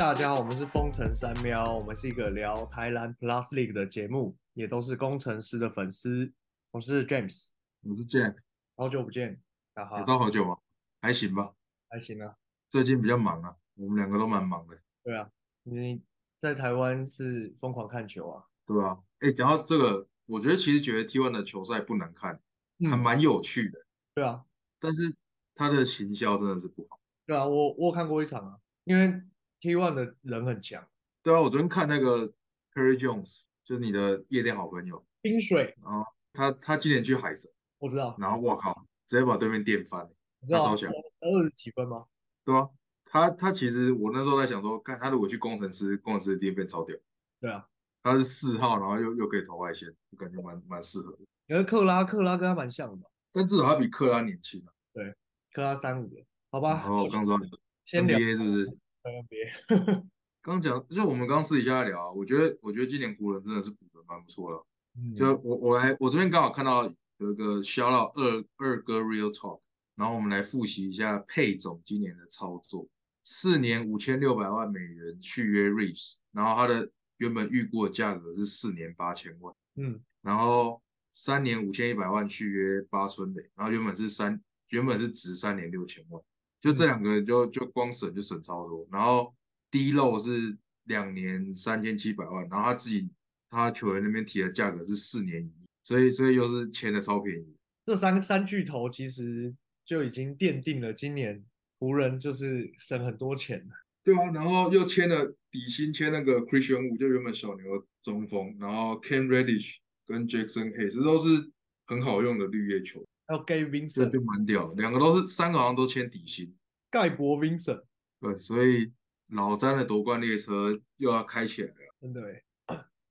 大家好，我们是风城三喵，我们是一个聊台南 Plus League 的节目，也都是工程师的粉丝。我是 James，我是 Jack，好久不见，哈哈有，到好久吗？还行吧，还行啊。最近比较忙啊，我们两个都蛮忙的，对啊，你在台湾是疯狂看球啊？对啊、哎，讲到这个，我觉得其实觉得 T1 的球赛不难看，还蛮有趣的，对啊，但是它的行销真的是不好。对啊，我我有看过一场啊，因为 T1 的人很强，对啊，我昨天看那个 Curry Jones，就是你的夜店好朋友，冰水然后他他今年去海神，我知道，然后我靠，直接把对面电翻，你知道他超强二十几分吗？对啊，他他其实我那时候在想说，看他如果去工程师，工程师的 DN 超屌，对啊，他是四号，然后又又可以投外线，我感觉蛮蛮适合的。因为克拉克拉跟他蛮像的嘛，但至少他比克拉年轻啊。克拉三五的，好然吧，后刚说先聊 NBA 是不是？NBA，刚讲就我们刚私底下聊啊，我觉得我觉得今年湖人真的是补的蛮不错的。嗯就我我来我这边刚好看到有一个 shout out 二二哥 Real Talk，然后我们来复习一下佩总今年的操作，四年五千六百万美元续约 Reeves，然后他的原本预估的价格是四年八千万，嗯，然后三年五千一百万续约八村垒，然后原本是三原本是值三年六千万，就这两个就就光省就省超多，然后低漏是两年三千七百万，然后他自己他球员那边提的价格是四年一亿，所以所以又是签的超便宜，这三个三巨头其实就已经奠定了今年湖人就是省很多钱了。对啊，然后又签了底薪签那个 Christian Wu，就原本小牛的中锋，然后 Ken Reddish 跟 Jackson Hayes 这都是很好用的绿叶球员，还有 Gabe Vincent，、就蛮屌的，两个都是三个好像都签底薪。盖博 Vincent，对，所以老詹的夺冠列车又要开起来了。真的欸，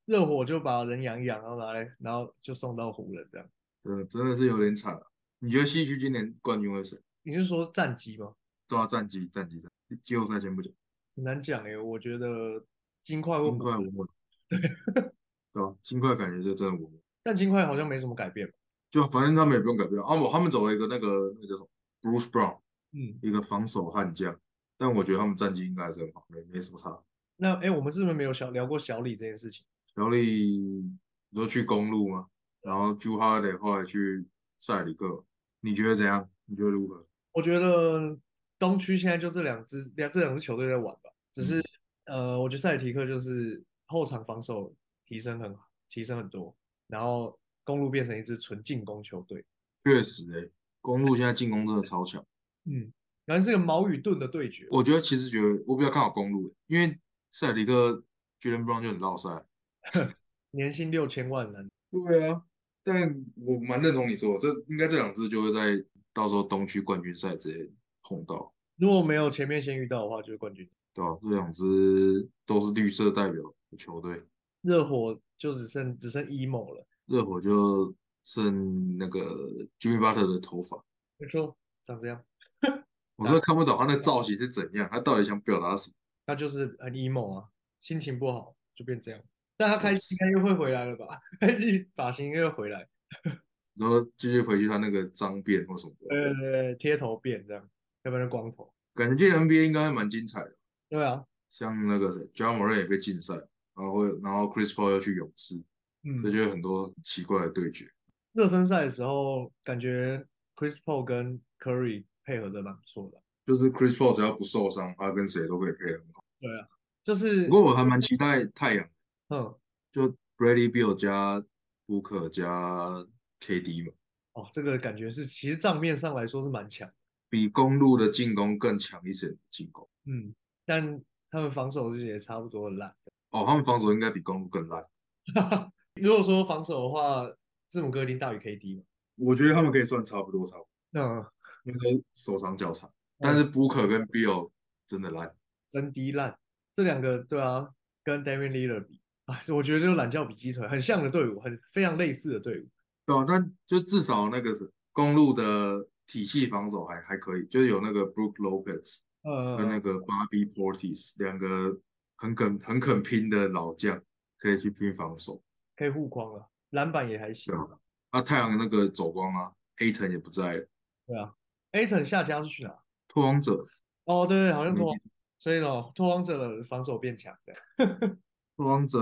热火就把人养一养，然后拿来，然后就送到湖人这样。真的真的是有点惨了。你觉得西区今年冠军会谁？你是说战绩吗？都要战绩，战绩，战绩。季后赛先不讲，很难讲诶，我觉得金块会金，块稳稳。对 对啊？金块感觉就真的稳稳。但金块好像没什么改变吧。就反正他们也不用改变。啊，我他们走了一个那个那个叫什么 Bruce Brown，嗯，一个防守悍将，但我觉得他们战绩应该还是很好，没没什么差。那诶，我们是不是没有小聊过小李这件事情？小李，你说去公路吗？然后 Ju Holiday 后来去塞里克，你觉得怎样？你觉得如何？我觉得东区现在就这两支两这两支球队在玩吧，只是、呃，我觉得塞里提克就是后场防守提升很提升很多，然后公路变成一支纯进攻球队，确实、欸，公路现在进攻真的超强。嗯，然后是个矛与盾的对决，我觉得其实觉得我比较看好公路，因为塞尔提克 Jalen Brown 就很绕塞。年薪六千万呢，对啊，但我蛮认同你说的，这应该这两支就会在到时候东区冠军赛直接碰到，如果没有前面先遇到的话，就是冠军。对吧、这两支都是绿色代表的球队，热火就只剩只剩 emo 了，热火就剩那个 Jimmy Butler 的头发，没错，长这样，我真的看不懂他那造型是怎样，他到底想表达什么？他就是很 emo 啊，心情不好就变这样，但他开心应该又会回来了吧？开心发型又回来。然后继续回去他那个脏辫或什么的，对对对，贴头辫这样，要不然就光头。感觉今年 NBA 应该还蛮精彩的。对啊，像那个谁 j a m a r 也被禁赛，然后会然后 Chris Paul 又去勇士，这嗯，就有很多奇怪的对决。热身赛的时候，感觉 Chris Paul 跟 Curry 配合的蛮不错的。就是 Chris Paul 只要不受伤，他跟谁都可以配合很好。对啊，就是不过我还蛮期待太阳，嗯，就 Bradley Beal 加 Booker 加 KD 嘛，哦，这个感觉是其实账面上来说是蛮强，比公路的进攻更强一些的进攻。嗯，但他们防守也差不多烂。哦，他们防守应该比公路更烂。如果说防守的话，字母哥一定大于 KD 嘛？我觉得他们可以算差不多，差不多，嗯，因为都手长脚长。但是 Booker 跟 Bill 真的烂。真低烂，这两个对啊，跟 Damian Lillard 比啊，我觉得就懒觉比鸡腿，很像的队伍，很非常类似的队伍。对啊，但就至少那个是公路的体系防守还还可以，就是有那个 Brook Lopez 跟那呃，个 Bobby Portis 两个很肯很肯拼的老将，可以去拼防守。可以护框了，篮板也还行对。啊，啊太阳那个走光啊，A 腾也不在了，对啊，Aton 下家是去哪？拓荒者哦，对对，好像没拓所以呢，拓荒者的防守变强的。拓荒者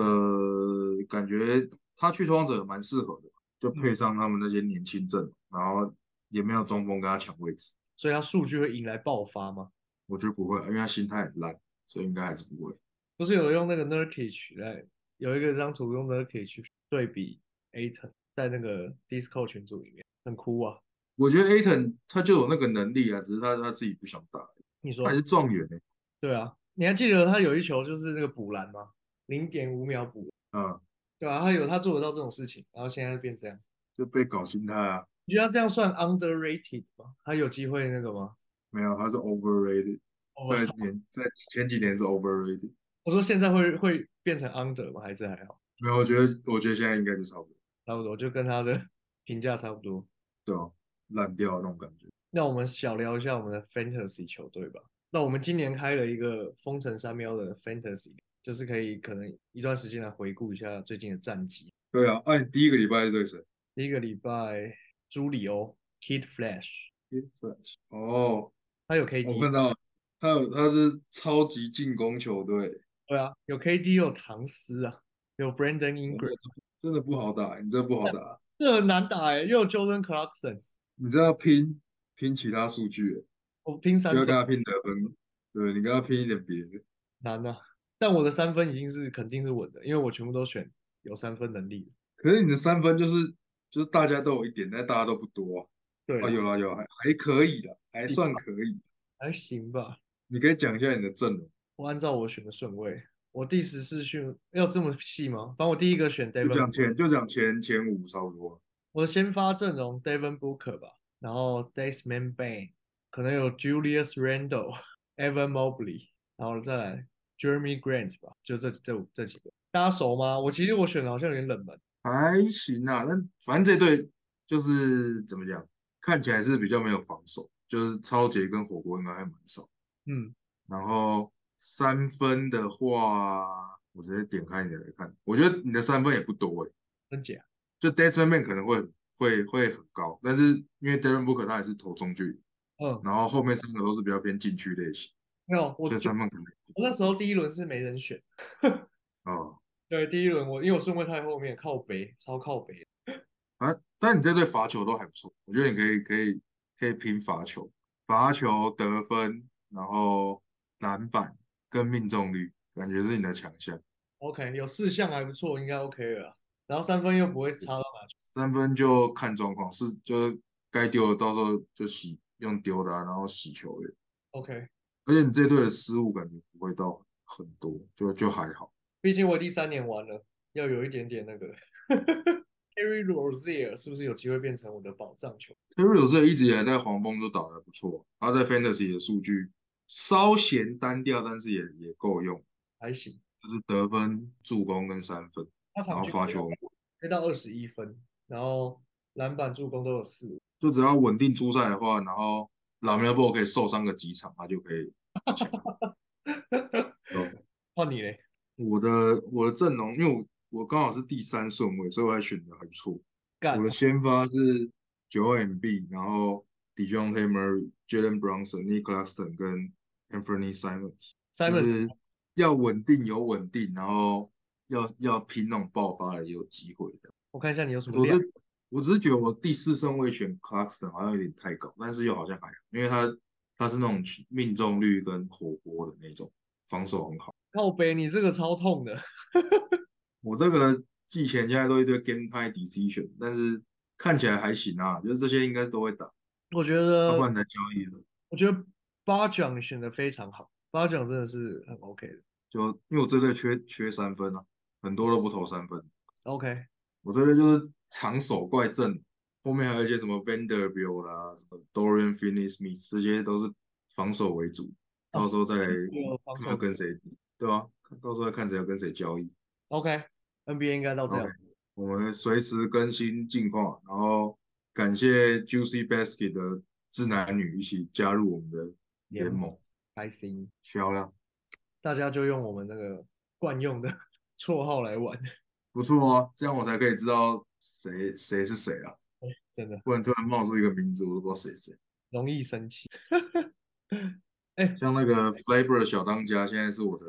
感觉他去拓荒者蛮适合的，就配上他们那些年轻阵，然后也没有中锋跟他抢位置，所以他数据会迎来爆发吗？我觉得不会，因为他心态很烂，所以应该还是不会。不是有用那个 Nurkic 来有一个张图用 Nurkic 对比 Aton 在那个 Discord 群组里面，很酷啊。我觉得 Aton 他就有那个能力啊，只是他他自己不想打。你说还是状元呢？对啊，你还记得他有一球就是那个补篮吗？零点五秒补，嗯，对啊，他有他做得到这种事情，然后现在变这样，就被搞心态啊。你觉得他这样算 underrated 吗？他有机会那个吗？没有，他是 overrated，在年在前几年是 overrated。我说现在会会变成 under 吗？还是还好？没有，我觉得我觉得现在应该就差不多，差不多就跟他的 评价差不多。对啊，烂掉那种感觉。那我们小聊一下我们的 fantasy 球队吧。那我们今年开了一个封城三喵的 fantasy，就是可以可能一段时间来回顾一下最近的战绩。对啊，那你第一个礼拜是对谁？第一个礼拜朱里欧 Kid Flash。Kid Flash。哦，他有 KD。我看到他有他是超级进攻球队。对啊，有 KD 有唐斯啊，有 Brandon Ingram。真的不好打，你这不好打。这很难打哎，又有 Jordan Clarkson。你这要拼拼其他数据。我拼三分，不要跟他拼得分，对你跟他拼一点别的。难啊！但我的三分已经是肯定是稳的，因为我全部都选有三分能力。可是你的三分就是就是大家都有一点，但大家都不多。啊对啊，有了有还还可以的，还算可以，还行吧。你可以讲一下你的阵容。我按照我选的顺位，我第十四选要这么细吗？反正我第一个选 Devin，就讲前就讲前前五差不多。我的先发阵容 Devin Booker 吧，然后 Desmond Bain。可能有 Julius Randle、Evan Mobley，然后再来 Jeremy Grant 吧，就这这这几个，大家熟吗？我其实我选的好像有点冷门，还行啊。那反正这队就是怎么讲，看起来是比较没有防守，就是超杰跟火锅应该还蛮少。嗯，然后三分的话，我直接点开你的来看，我觉得你的三分也不多哎，真假？就 Desmond Man 可能会会会很高，但是因为 Devin Booker 他也是投中距离。嗯，然后后面三个都是比较偏禁区类型，没有，我三分可能。我那时候第一轮是没人选。哦，对，第一轮我因为我顺位太后面，靠北，超靠北。啊，但你这队罚球都还不错，我觉得你可以可以可以拼罚球，罚球得分，然后篮板跟命中率，感觉是你的强项。OK，有四项还不错，应该 OK 了。然后三分又不会差到哪去。三分就看状况，是就是该丢的到时候就洗。用丢的、啊，然后洗球员。OK，而且你这队的失误感觉不会到很多，就就还好。毕竟我第三年玩了，要有一点点那个。Terry Rozier 是不是有机会变成我的保障球？Terry Rozier 一直以来在黄蜂都打得不错，他在 Fantasy 的数据稍嫌单调，但是也也够用，还行。就是得分、助攻跟三分，然后罚球可以到二十一分，然后篮板、助攻都有四。就只要稳定出赛的话，然后老苗波可以受伤个几场，他就可以。换你嘞？我的我的阵容，因为我我刚好是第三顺位，所以我还选的还不错。我的先发是九 M B，然后 Dejounte Murray、Jalen Brunson、Nick Claxton 跟 Anthony Simons。就是要稳定有稳定，然后要要拼那种爆发的也有机会的。我看一下你有什么我是。我只是觉得我第四顺位选 Clarkson 好像有点太高，但是又好像还好，因为他他是那种命中率跟火锅的那种，防守很好。靠背，你这个超痛的。我这个季前现在都一堆 game time decision，但是看起来还行啊，就是这些应该都会打。我觉得，要不然才交易的。我觉得八奖选的非常好，八奖真的是很 OK 的。就因为我这队缺缺三分啊，很多都不投三分。OK，我这队就是。长手怪阵，后面还有一些什么 Vanderbilt 啦，什么 Dorian Finney-Smith，这些都是防守为主。到时候再来看要跟谁，对吧？到时候再看谁要跟谁交易。OK，NBA 应该到这样。Okay, 我们随时更新近况，然后感谢 Juicy Basket 的智男女一起加入我们的联盟，开心，漂亮。大家就用我们那个惯用的 绰号来玩。不错啊，这样我才可以知道谁谁是谁啊！真的，不然突然冒出一个名字，我都不知道谁谁。容易生气。哎，像那个 Flavor 小当家，现在是我的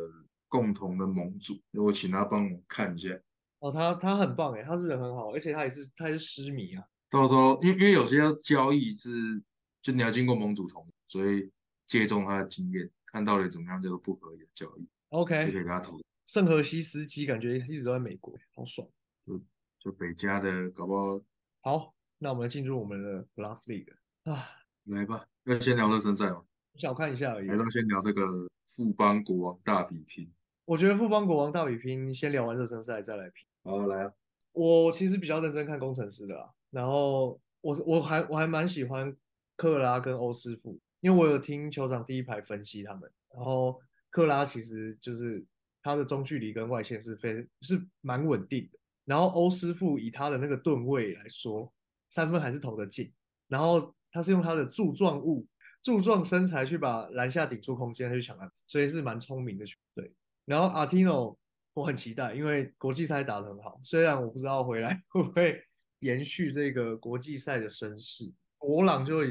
共同的盟主，我请他帮我看一下。哦，他他很棒哎，他是人很好，而且他也是他也是狮迷啊。到时候，因为因为有些交易是就你要经过盟主同意，所以借重他的经验，看到底怎么样叫做不合理的交易，OK，就可以给他投。圣荷西斯基感觉一直都在美国，好爽。就就北加的搞不好。好，那我们进入我们的 Last League 啊，来吧，要先聊热身赛吗？小看一下而已。还是先聊这个富邦国王大比拼？我觉得富邦国王大比拼，先聊完热身赛再来拼。好，来啊。我其实比较认真看工程师的啦，然后我我还我还蛮喜欢克拉跟欧师傅，因为我有听球场第一排分析他们，然后克拉其实就是他的中距离跟外线是非是蛮稳定的，然后欧师傅以他的那个盾位来说，三分还是投得进，然后他是用他的柱状物。柱状身材去把篮下顶出空间去抢篮，所以是蛮聪明的球队。然后阿提诺，我很期待，因为国际赛打得很好。虽然我不知道回来 会不会延续这个国际赛的声势。国朗就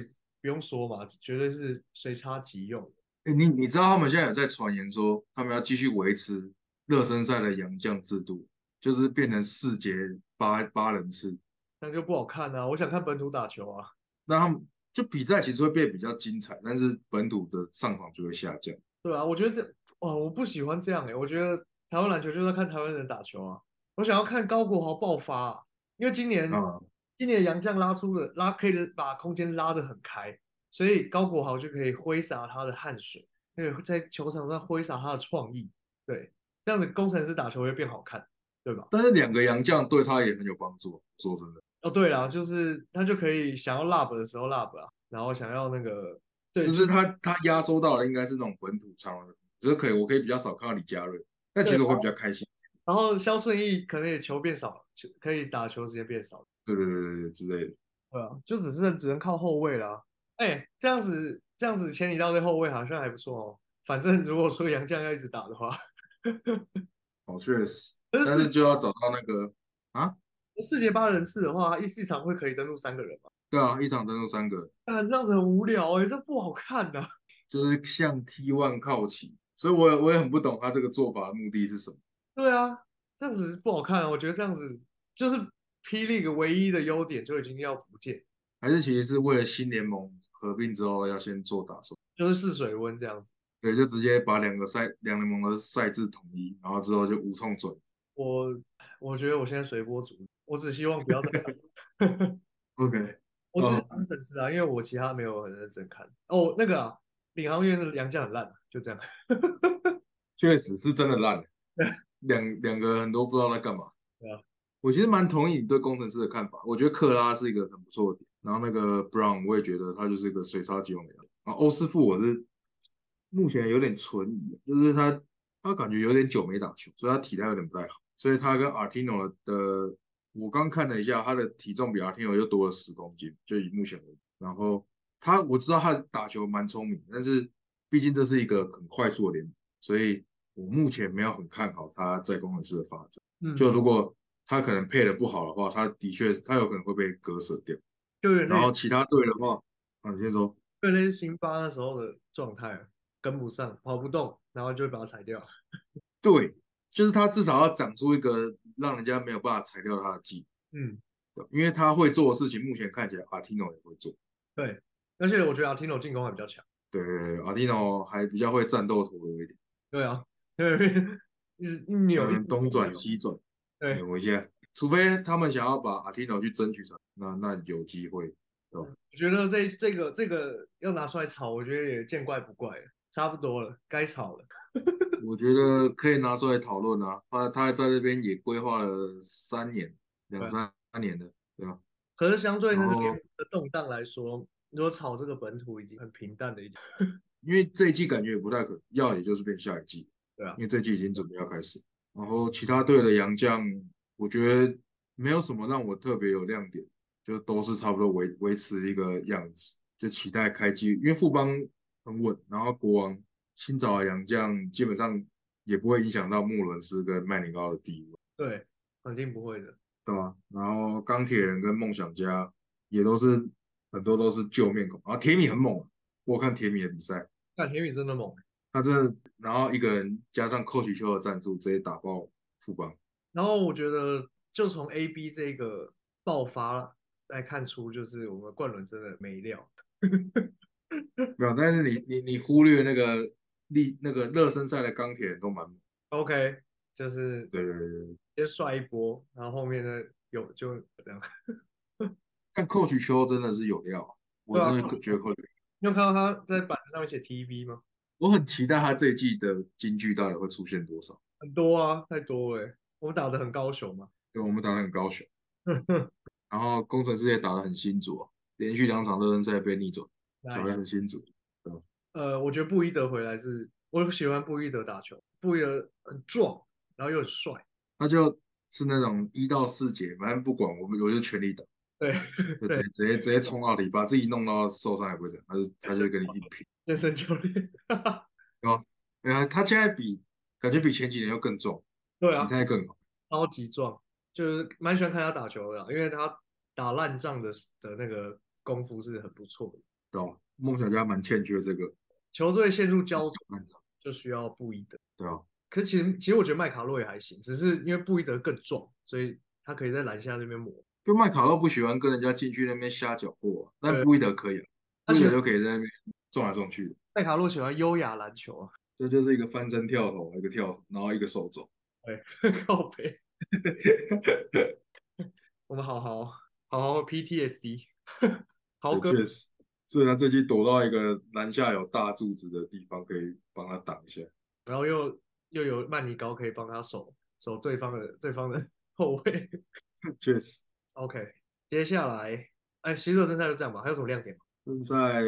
不用说嘛，绝对是随插即用。哎，你你知道他们现在有在传言说，他们要继续维持热身赛的洋将制度，就是变成四节八八人次，那就不好看啊！我想看本土打球啊。那他们。就比赛其实会变比较精彩，但是本土的上场就会下降。对啊，我觉得这哇，我不喜欢这样哎。我觉得台湾篮球就是看台湾人打球啊。我想要看高国豪爆发，因为今年今年杨将拉出了拉，可以把空间拉得很开，所以高国豪就可以挥洒他的汗水，那个在球场上挥洒他的创意。对，这样子工程师打球会变好看，对吧？但是两个杨将对他也很有帮助，说真的。哦，对了，就是他就可以想要 love 的时候 love 啊，然后想要那个，对，就是他他压缩到的应该是那种本土超人，只是可以我可以比较少看到李佳瑞，但其实我会比较开心。然后肖顺义可能也球变少了，可以打球时间变少。对对对对对，之类的。对啊，就只是只能靠后卫啦。哎，这样子这样子前一道队后卫好像还不错哦。反正如果说杨绛要一直打的话，哦确实，但是就要找到那个啊。四节八人次的话，一一场会可以登录三个人吗？对啊，一场登录三个。啊，这样子很无聊哎，这不好看呐。就是向 T one 靠齐，所以我也我也很不懂他这个做法的目的是什么。对啊，这样子不好看。啊我觉得这样子就是霹雳个唯一的优点就已经要不见。还是其实是为了新联盟合并之后要先做打算，就是试水温这样子。对，就直接把两个赛两联盟的赛制统一，然后之后就无痛转。我我觉得我现在随波逐流。我只希望不要再 看。OK，我只是当粉丝啊，因为我其他没有很认真看。哦，那个啊，领航员的杨将很烂，就这样。确实是真的烂。两两个很多不知道在干嘛。对啊，我其实蛮同意你对工程师的看法。我觉得克拉是一个很不错的点，然后那个 Brown 我也觉得他就是一个水沙机用的。然后欧师傅我是目前有点存疑，就是他他感觉有点久没打球，所以他体态有点不太好。所以他跟 Artino 的，我刚看了一下，他的体重比 Artino 又多了十公斤，就以目前为止。然后他我知道他打球蛮聪明，但是毕竟这是一个很快速的联盟，所以我目前没有很看好他在工程师的发展。嗯，就如果他可能配的不好的话，他的确他有可能会被割舍掉。对，然后其他队的话，啊，你先说。对，那是辛巴那时候的状态，跟不上，跑不动，然后就会把他裁掉。对。就是他至少要长出一个让人家没有办法裁掉他的技，嗯，因为他会做的事情，目前看起来阿提诺也会做。对，而且我觉得阿提诺进攻还比较强。对，阿提诺还比较会战斗陀螺一点。对啊，对，一直扭，东转西转，扭一下。除非他们想要把阿提诺去争取成，那那有机会。对吧我觉得这这个这个要拿出来炒，我觉得也见怪不怪了。差不多了，该炒了。我觉得可以拿出来讨论啊。他他在这边也规划了三年，两三三年的，对吧？可是相对那边的动荡来说，如果炒这个本土已经很平淡的一，因为这一季感觉也不太可能，要也就是变下一季，对啊。因为这季已经准备要开始，然后其他队的洋将，我觉得没有什么让我特别有亮点，就都是差不多维维持一个样子，就期待开机，因为富邦。很稳，然后国王新找的洋将基本上也不会影响到穆伦斯跟麦尼高的地位。对，肯定不会的，对吧？然后钢铁人跟梦想家也都是很多都是旧面孔。然后铁米很猛，我看铁米的比赛，看铁米真的猛，他真的，然后一个人加上寇许秋的赞助，直接打爆富邦。然后我觉得就从 A B 这个爆发来看出，就是我们冠伦真的没料。没有，但是你你你忽略那个力那个热身赛的钢铁人都蛮。OK，就是对对对对，先帅一波，然后后面呢有就这样。但寇许秋真的是有料，我真的觉得寇许，你有看到他在板子上面写 TV 吗？我很期待他这一季的金句到底会出现多少。很多啊，太多哎。我们打得很高雄嘛。对，我们打得很高雄，然后工程师也打得很辛左，连续两场热身赛被逆转，打得 nice。很辛左。呃，我觉得布伊德回来是，我喜欢布伊德打球，布伊德很壮，然后又很帅。他就是那种一到四节，反正不管我们，我就全力打，对，就直接直接直接冲到底，把自己弄到受伤也不会怎样，他就他就会跟你硬拼。健身教练。对啊，他现在比感觉比前几年又更重，对啊体，态更好。超级壮，就是蛮喜欢看他打球的啦，因为他打烂仗的的那个功夫是很不错的。对吧？梦想家蛮欠缺这个，球队陷入焦灼就需要布伊德，对啊，可是其实其实我觉得麦卡洛也还行，只是因为布伊德更壮，所以他可以在篮下那边磨。就麦卡洛不喜欢跟人家进去那边瞎搅和啊，但布伊德可以啊，他喜欢布伊德就可以在那边撞来撞去的。麦卡洛喜欢优雅篮球啊，这就是一个翻身跳投，一个跳投，然后一个手肘。靠背。我们好好好好 PTSD，豪 哥确实，所以他这季躲到一个篮下有大柱子的地方，可以帮他挡一下。然后又又有曼尼高可以帮他守守对方的对方的 后卫。确实，OK，接下来，哎，其实热身赛就这样吧，还有什么亮点吗？现在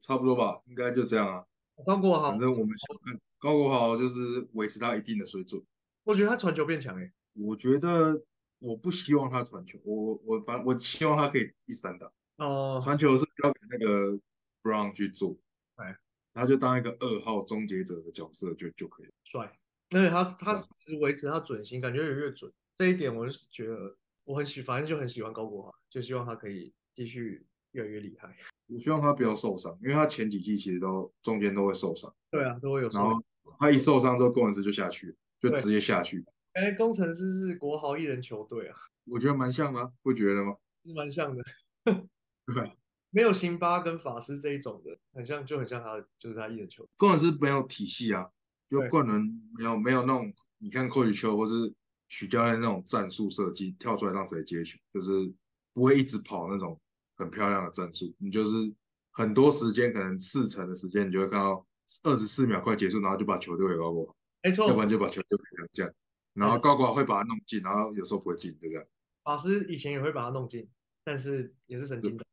差不多吧，应该就这样啊。高国豪反，正我们想看高国豪就是维持他一定的水准。我觉得他传球变强诶。我觉得我不希望他传球，我我反正我希望他可以一三打，哦，传球是交给那个 Brown 去做，哎，他就当一个二号终结者的角色就就可以了。帅，而且他他一直维持他准心，感觉越来越准。这一点我是觉得我很喜，反正就很喜欢高国豪，就希望他可以继续越来越厉害。我希望他不要受伤，因为他前几季其实都中间都会受伤，对啊，都会有受然后他一受伤之后，工程师就下去，就直接下去。哎，工程师是国豪一人球队啊，我觉得蛮像的啊，不觉得吗？是蛮像的。对啊，没有辛巴跟法师这一种的，很像，就很像他，就是他一人球队。工程师没有体系啊，就对冠伦没有没有那种，你看寇宇秋或是许教练那种战术设计，跳出来让谁接球，就是不会一直跑那种很漂亮的战术，你就是很多时间，可能四成的时间，你就会看到二十四秒快结束，然后就把球丢给高国豪，没错要不，然就把球丢给杨将，然后高国豪会把它弄进，然后有时候不会进，就这样。法师以前也会把他弄进，但是也是神经的。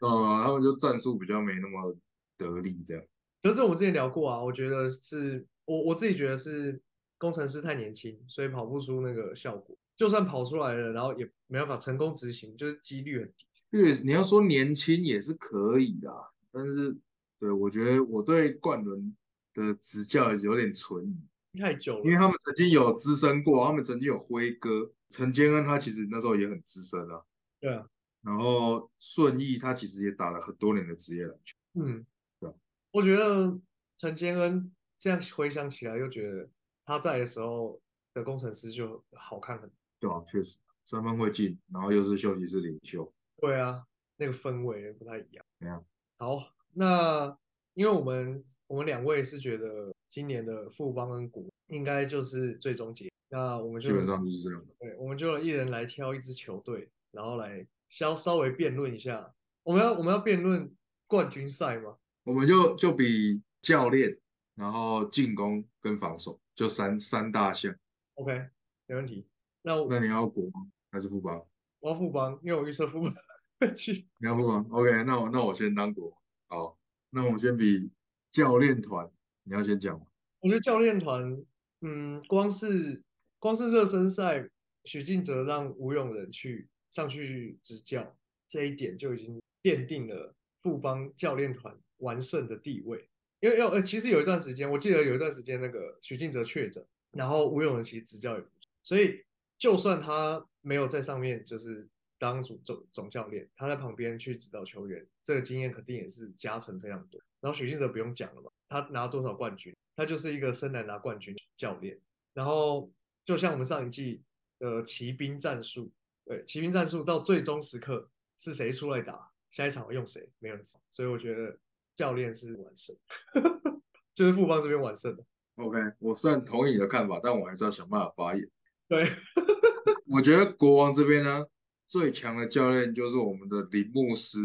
嗯，他们就战术比较没那么得力，这样。可是我们之前聊过啊，我觉得是我我自己觉得是工程师太年轻，所以跑不出那个效果。就算跑出来了，然后也没办法成功执行，就是几率很低。对，你要说年轻也是可以的，但是对我觉得我对冠伦的执教有点存疑，太久了，因为他们曾经有资深过，他们曾经有辉哥陈坚恩，他其实那时候也很资深啊。对啊，然后顺义他其实也打了很多年的职业篮球，嗯对啊，我觉得陈坚恩这样回想起来，又觉得他在的时候的工程师就好看很多。对啊，确实三分会进，然后又是休息室领袖，对啊，那个氛围不太一样。怎样？好，那因为我们我们两位是觉得今年的富邦跟国应该就是最终结，那我们就基本上就是这样。对，我们就一人来挑一支球队，然后来稍稍微辩论一下。我们要我们要辩论冠军赛吗？我们就就比教练，然后进攻跟防守，就三三大项。OK，没问题。那我那你要国吗？还是富邦？我要富邦，因为我预测富邦会去。你要富邦？OK，那我那我先当国。好，那我们先比教练团，你要先讲吗？我觉得教练团，嗯，光是光是热身赛，许晋哲让吴永仁去上去执教，这一点就已经奠定了富邦教练团完胜的地位。因为要呃，其实有一段时间，我记得有一段时间那个许晋哲确诊，然后吴永仁其实执教也不错，所以就算他没有在上面就是当主总总教练，他在旁边去指导球员，这个经验肯定也是加成非常多。然后许晋哲不用讲了嘛，他拿多少冠军，他就是一个生来拿冠军教练。然后就像我们上一季的骑兵战术，对，骑兵战术到最终时刻是谁出来打，下一场用谁，没人知道。所以我觉得教练是完胜，就是富邦这边完胜的。OK，我虽然同意你的看法，但我还是要想办法发言。对，我觉得国王这边呢，最强的教练就是我们的林牧师，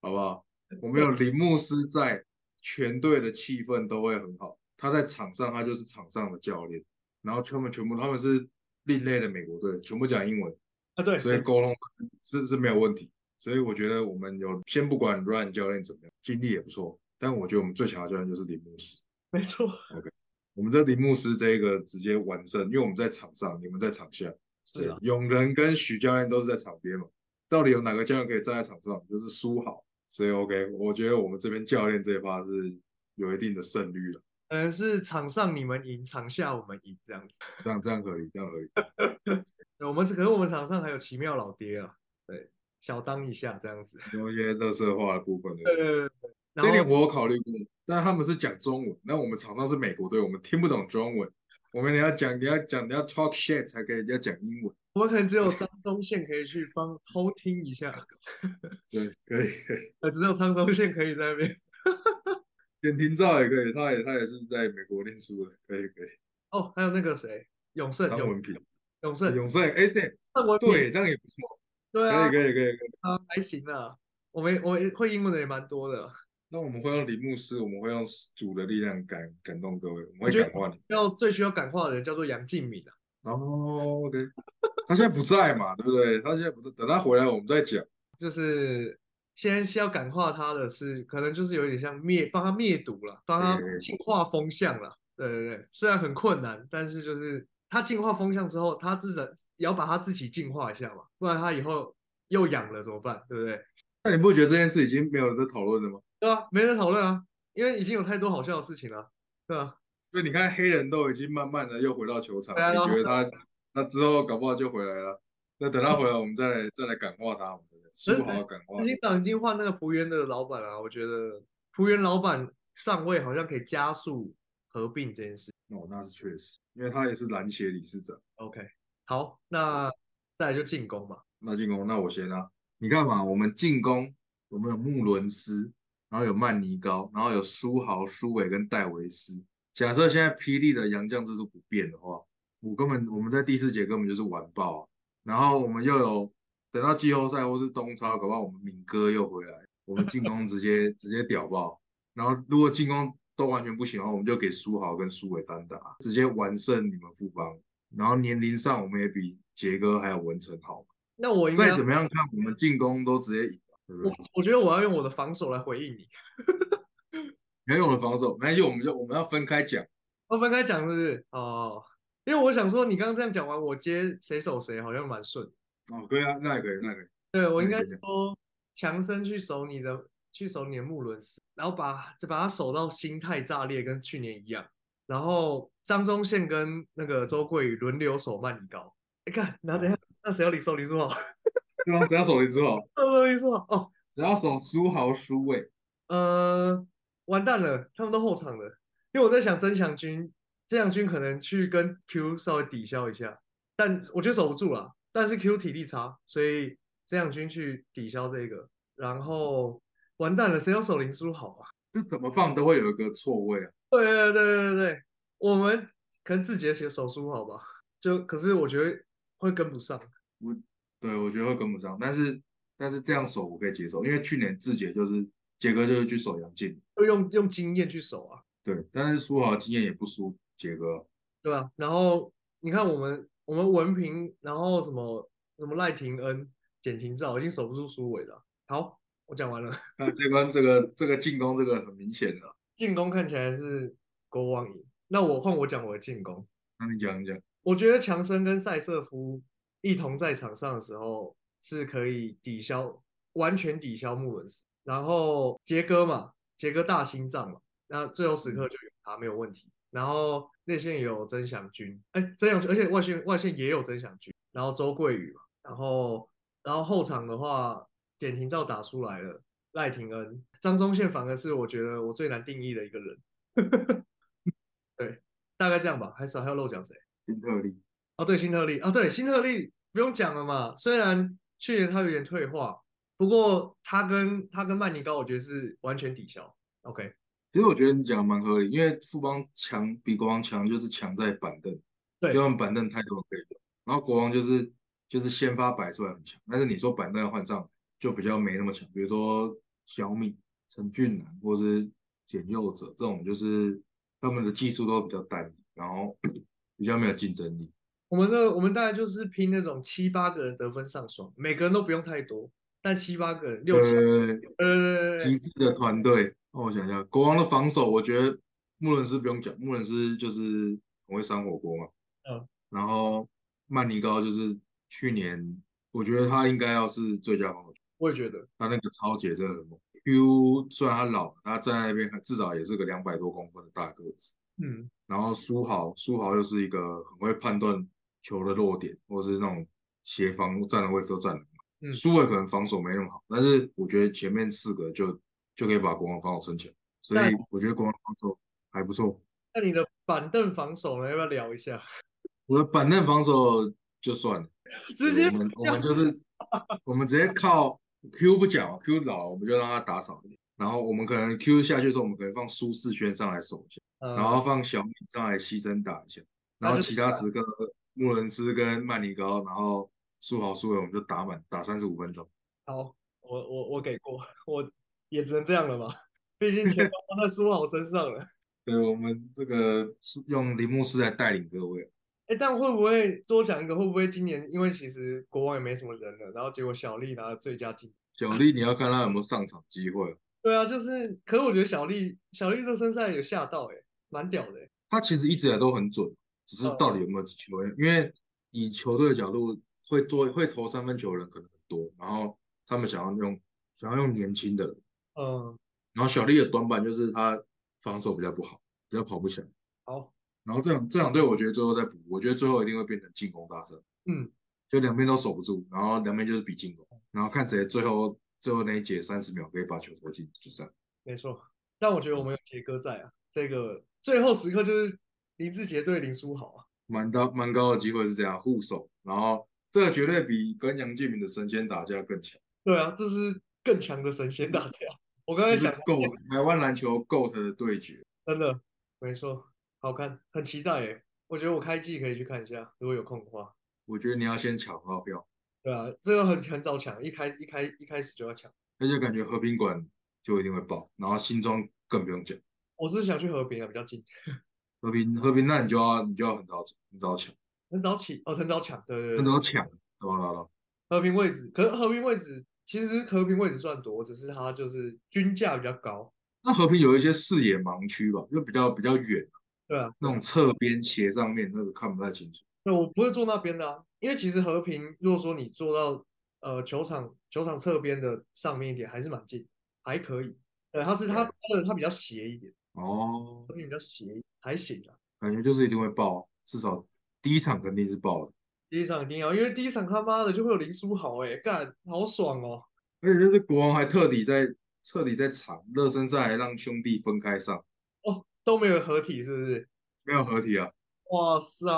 好不好？我们有林牧师在，全队的气氛都会很好。他在场上，他就是场上的教练，然后他们全部他们是另类的美国队，全部讲英文，啊对，所以沟通是是没有问题。所以我觉得我们有先不管 Ryan 教练怎么样，经历也不错，但我觉得我们最强的教练就是林牧师。没错，我们这林牧师这一个直接完胜，因为我们在场上，你们在场下。是啊，永仁跟许教练都是在场边嘛，到底有哪个教练可以站在场上？就是输好，所以 OK，我觉得我们这边教练这一趴是有一定的胜率了。可能是场上你们赢，场下我们赢这样子。这样这样可以，这样可以。我们可是我们场上还有奇妙老爹啊，对，小当一下这样子。有一些乐色化的部分，对不对对这点我有考虑过，但他们是讲中文，那我们场上是美国队，我们听不懂中文，我们你要讲，你要讲，你要 talk shit 才可以，要讲英文。我们可能只有张忠宪可以去帮偷听一下，对，可以可以。呃，只有张忠宪可以在那边。简廷照也可以，他也他也是在美国念书的，可以可以。哦，还有那个谁，永胜，永张文平、永胜，永胜，哎，对郑文对，这样也不错，对啊，可以可以可以可以。啊，还行啊。我们我们会英文的也蛮多的，那我们会用李牧师，我们会用主的力量感感动各位，我们会感化你。要最需要感化的人叫做杨敬敏啊。哦，OK，他现在不在嘛，对不对？他现在不在，等他回来我们再讲。就是先先要感化他的是，可能就是有点像灭，帮他灭毒了，帮他净化风向了。对对对，虽然很困难，但是就是他净化风向之后，他至少也要把他自己净化一下嘛，不然他以后又痒了怎么办？对不对？那你不觉得这件事已经没有人在讨论了吗？对啊，没人讨论啊，因为已经有太多好笑的事情了，对啊、所以你看，黑人都已经慢慢的又回到球场，你觉得他他之后搞不好就回来了？那等他回来，我们再来再来感化他，我们苏豪感化执。行长已经换那个浦原的老板了啊，我觉得浦原老板上位好像可以加速合并这件事。哦，那是确实，因为他也是篮协理事长。OK，好，那再来就进攻吧。那进攻，那我先啊。你看嘛，我们进攻，我们有穆伦斯，然后有曼尼高，然后有苏豪、苏伟跟戴维斯。假设现在霹雳的洋将制度不变的话，我根本我们在第四节根本就是完爆、啊。然后我们又有等到季后赛或是东超，搞不好我们敏哥又回来，我们进攻直接直接屌爆。然后如果进攻都完全不行的话，我们就给苏豪跟苏伟单打，直接完胜你们富邦。然后年龄上我们也比杰哥还有文成好。那我再怎么样看，我们进攻都直接我？我觉得我要用我的防守来回应你。没有我的防守，没关系，我们就我们要分开讲。要分开讲是不是？哦，因为我想说你刚刚这样讲完，我接谁守谁好像蛮顺。哦，可以啊，那也可以，那也可以。对我应该说强森去守你的，去守你的穆伦斯，然后把再把他守到心态炸裂，跟去年一样。然后张忠宪跟那个周桂宇轮流守曼尼高。你，看，然后等一下，那谁要李守李书豪？只要守林书豪，谁要李书豪？哦，只要守苏豪、苏伟，呃，完蛋了，他们都后场了。因为我在想曾祥军，曾祥军可能去跟 Q 稍微抵消一下，但我觉得守不住了。但是 Q 体力差，所以曾祥军去抵消这个，然后完蛋了，谁要守林书豪啊？就怎么放都会有一个错位啊。对对对对对对，我们可能自己写手书好吧？就可是我觉得会跟不上。对，我觉得会跟不上，但是但是这样守我可以接受，因为去年志杰就是杰哥就是去守杨靖，就用用经验去守啊，对，但是苏豪经验也不输杰哥，对吧？然后你看我们我们文凭，然后什么什么赖廷恩、简廷照已经守不住苏伟了。好，我讲完了。那这关这个这个进攻这个很明显的，进攻看起来是国王赢，那我换我讲我的进攻。那你讲一讲，我觉得强森跟塞瑟夫一同在场上的时候是可以抵消，完全抵消穆伦斯。然后杰哥嘛，杰哥大心脏嘛，那最后时刻就有他没有问题。然后内线也有曾祥军，哎，曾祥军，而且外线外线也有曾祥军，然后周桂宇嘛，然后然后后场的话，简廷照打出来了，赖廷恩、张忠宪反而是我觉得我最难定义的一个人。对，大概这样吧。还少还要漏讲谁？丁特利。哦，对，新特利。哦，对，新特利不用讲了嘛。虽然去年他有点退化，不过他跟他跟曼尼高，我觉得是完全抵消。OK。其实我觉得你讲的蛮合理，因为富邦强比国王强，就是强在板凳，对，就他们板凳太多可以用。然后国王就是就是先发摆出来很强，但是你说板凳换上就比较没那么强。比如说小米、陈俊南或是简佑哲这种，就是他们的技术都比较单一，然后 比较没有竞争力。我们的我们大概就是拼那种七八个人得分上双，每个人都不用太多，但七八个人六七呃极致的团队。让我想一下，国王的防守，我觉得穆伦斯不用讲，穆伦斯就是很会扇火锅嘛。嗯。然后曼尼高就是去年，我觉得他应该要是最佳防守。我也觉得。他那个超姐真的很猛。Q 虽然他老，他站在那边至少也是个两百多公分的大个子。嗯。然后苏豪，苏豪又是一个很会判断球的落点，或者是那种协防站的位置都站得好。嗯。苏伟可能防守没那么好，但是我觉得前面四个就。就可以把国王防守撑起来，所以我觉得国王防守还不错。那你的板凳防守呢？要不要聊一下？我的板凳防守就算了，直接我们我们就是 我们直接靠 Q 不讲，Q 老我们就让他打扫一点，然后我们可能 Q 下去的时候，我们可能放舒适圈上来守一下，然后放小米上来牺牲打一下，然后其他时刻穆伦斯跟曼尼高，然后苏豪苏伟我们就打满打三十五分钟。好，我我我给过我。也只能这样了嘛，毕竟钱都花在输好身上了。对，我们这个用铃木师来带领各位。哎，但会不会多想一个？会不会今年因为其实国王也没什么人了，然后结果小丽拿了最佳进？小丽，你要看他有没有上场机会。对啊，就是，可是我觉得小丽，小丽这身上有吓到，哎，蛮屌的。他其实一直以来都很准，只是到底有没有球员？因为以球队的角度，会多会投三分球的人可能很多，然后他们想要用想要用年轻的。嗯，然后小丽的短板就是他防守比较不好，比较跑不起来。好，然后这两这两队我觉得最后再补，我觉得最后一定会变成进攻大胜。嗯，就两边都守不住，然后两边就是比进攻，然后看谁最后最后那一节三十秒可以把球投进，就这样。没错，但我觉得我们有杰哥在啊，这个最后时刻就是林志杰对林书豪啊，蛮高蛮高的机会是这样护手，然后这个绝对比跟杨建明的神仙打架更强。对啊，这是更强的神仙打架。我刚才想够台湾篮球 GOAT 的对决，真的没错，好看，很期待耶。我觉得我开季可以去看一下，如果有空的话。我觉得你要先抢到票。对啊，这个很很早抢，一开一开一开始就要抢。而且感觉和平馆就一定会爆，然后新庄更不用讲。我是想去和平啊，比较近。和平和平，那你就要你就要很早很早抢，很早起哦，很早抢，对对对，很早抢，对吧？对和平位置，可是和平位置。其实和平位置算多，只是它就是均价比较高。那和平有一些视野盲区吧，就比较比较远。对啊，那种侧边斜上面那个看不太清楚。对，我不会坐那边的啊，因为其实和平如果说你坐到呃球场球场侧边的上面一点，还是蛮近，还可以。对，它是它它的它比较斜一点。哦，和平比较斜，还行啊。感觉就是一定会爆，至少第一场肯定是爆的。第一场一定要，因为第一场他妈的就会有林书豪哎，干好爽哦！而且就是国王还特地在彻底在场热身赛让兄弟分开上哦，都没有合体是不是？没有合体啊！哇塞，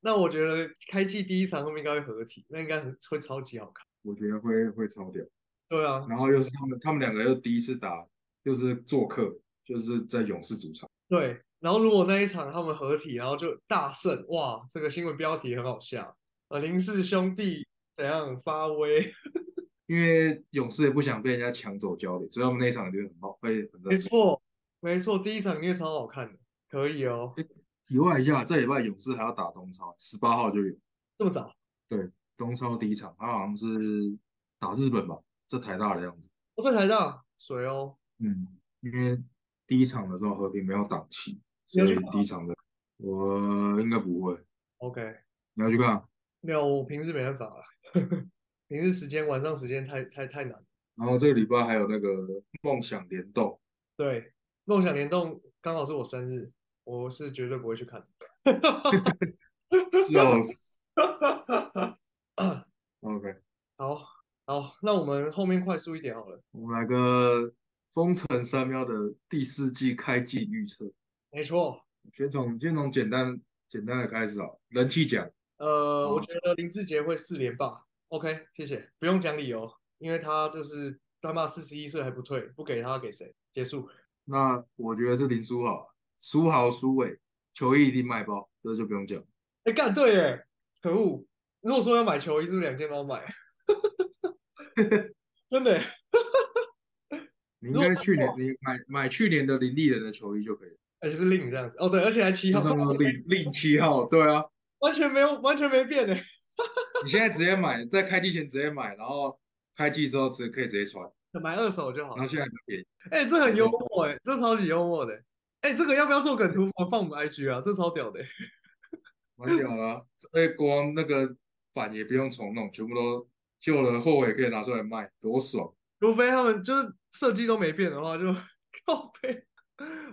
那我觉得开季第一场后面应该会合体，那应该会超级好看。我觉得会会超屌。对啊，然后又是他们他们两个又第一次打，又是做客，就是在勇士主场。对。然后如果那一场他们合体，然后就大胜，哇，这个新闻标题很好笑啊！林氏兄弟怎样发威？因为勇士也不想被人家抢走焦点，所以他们那一场就很好，会很没错，没错，第一场应该超好看的，可以哦。题外一下，这礼拜勇士还要打东超，十八号就有。这么早？对，东超第一场，他好像是打日本吧，在台大的样子。哦在台大，水哦。嗯，因为第一场的时候和平没有档期。所以第一场的我应该不会。OK，你要去看？没有，我平时没办法了。平时时间晚上时间太太太难。然后这个礼拜还有那个梦想联动。对，梦想联动刚好是我生日，我是绝对不会去看的。笑死。OK，好，好，那我们后面快速一点好了。我们来个风城三喵的第四季开季预测，没错，先从先从简单简单的开始啊，人气奖，呃，我觉得林志杰会四连霸。OK，谢谢，不用讲理由，因为他就是他妈四十一岁还不退，不给他给谁？结束。那我觉得是林书豪，书豪书伟，球衣一定卖爆，这就不用讲。哎，干对耶，可恶！如果说要买球衣，是不是两件都要买？真的耶，你应该去年你买买去年的林立人的球衣就可以了，而且是令这样子。哦，对，而且还七号，令令七号，对啊，完全没有，完全没变呢。你现在直接买，在开季前直接买，然后开季之后直可以直接穿，买二手就好然后。现在很便宜。哎、这很幽默哎、这超级幽默的。哎、这个要不要做梗图放我们 IG 啊？这超屌的、蛮屌的、啊，而且国王那个板也不用重弄，全部都旧了后尾可以拿出来卖，多爽！除非他们就是设计都没变的话，就 靠背，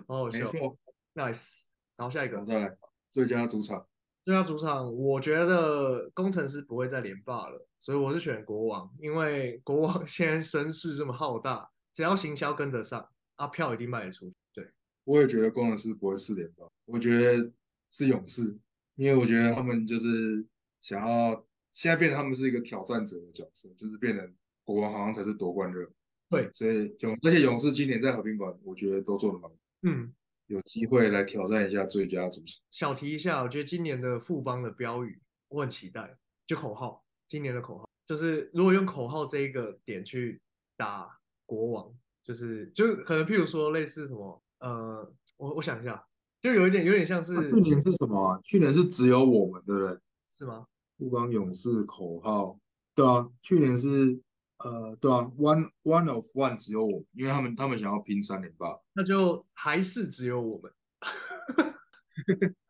好好笑没错，，nice。然后下一个再来最佳主场，最佳主场，我觉得工程师不会再连霸了，所以我是选国王，因为国王 现在声势这么浩大，只要行销跟得上，啊，票一定卖得出去。对，我也觉得工程师不会四连霸，我觉得是勇士，因为我觉得他们就是想要现在变成他们是一个挑战者的角色，就是变成国王好像才是夺冠热，对，所以勇而且勇士今年在和平馆，我觉得都做得蛮，嗯，有机会来挑战一下最佳主场。小提一下，我觉得今年的富邦的标语我很期待，就口号，今年的口号就是如果用口号这一个点去打国王，就是就可能譬如说类似什么呃，我我想一下，就有一点有点像是去年是什么啊？去年是只有我们，对不对？是吗？富邦勇士口号，对啊，去年是呃，对啊，one one of one 只有我，因为他们他们想要拼三连霸，那就还是只有我们。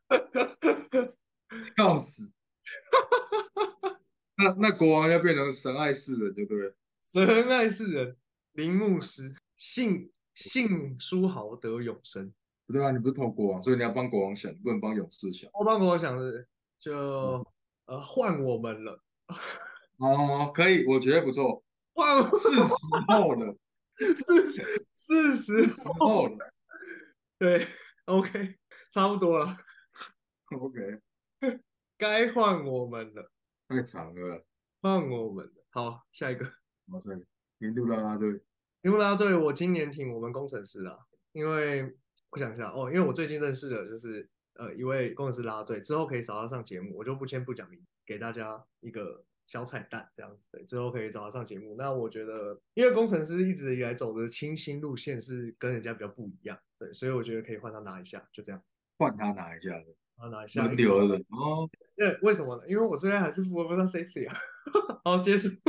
笑死。那那国王要变成神爱世人，对不对了？神爱世人，林牧师，信信书豪得永生。不对啊，你不是投国王，所以你要帮国王想，你不能帮勇士想。我帮国王想的就呃换我们了，哦，可以，我觉得不错，换我是时候了，是是时候了。对，OK，差不多了，OK，该换我们了，太长了。换我们了。好，下一个，好，对，年度啦啦队，年度拉拉队我今年挺我们工程师啊，因为我想一下哦，因为我最近认识的就是呃一位工程师啦啦队，之后可以找他上节目，我就不先不讲名，给大家一个小彩蛋这样子，对，之后可以找他上节目。那我觉得，因为工程师一直以来走的清新路线是跟人家比较不一样，对，所以我觉得可以换他拿一下，就这样，换他拿一下的，换他拿一下。轮流的哦。对，为什么呢？因为我虽然还是符合不到 sexy 啊。好，结束。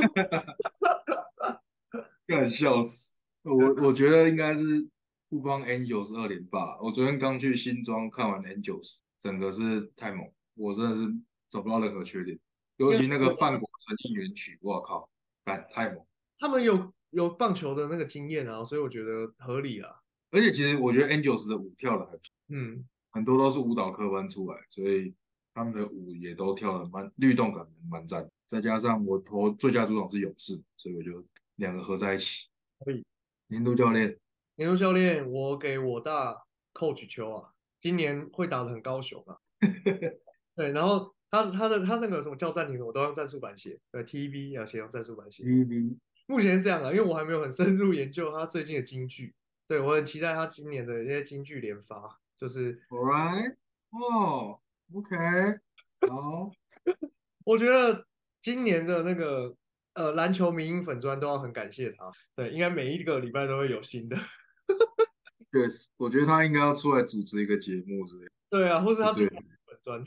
干笑死！我我觉得应该是富邦 Angels 二连霸。我昨天刚去新庄看完 Angels，整个是太猛，我真的是找不到任何缺点。尤其那个范国成应援曲，我靠，干太猛！他们有有棒球的那个经验啊，所以我觉得合理啊。而且其实我觉得 Angels 的舞跳的还不错，嗯，很多都是舞蹈科班出来，所以他们的舞也都跳的蛮律动感蛮赞。再加上我投最佳主场是勇士，所以我就两个合在一起。可以。年度教练，年度教练，我给我大 coach 球啊，今年会打的很高雄啊。对，然后他他的他那个什么叫暂停的，我都用战术版写。对，TV 要写用战术版写。TV 目前是这样啊，因为我还没有很深入研究他最近的金剧。对我很期待他今年的一些金剧连发，就是，All right，哦，OK，好。我觉得今年的那个呃篮球民音粉砖都要很感谢他。对，应该每一个礼拜都会有新的。确实，我觉得他应该要出来主持一个节目之类的。对啊，或是他自己对粉砖。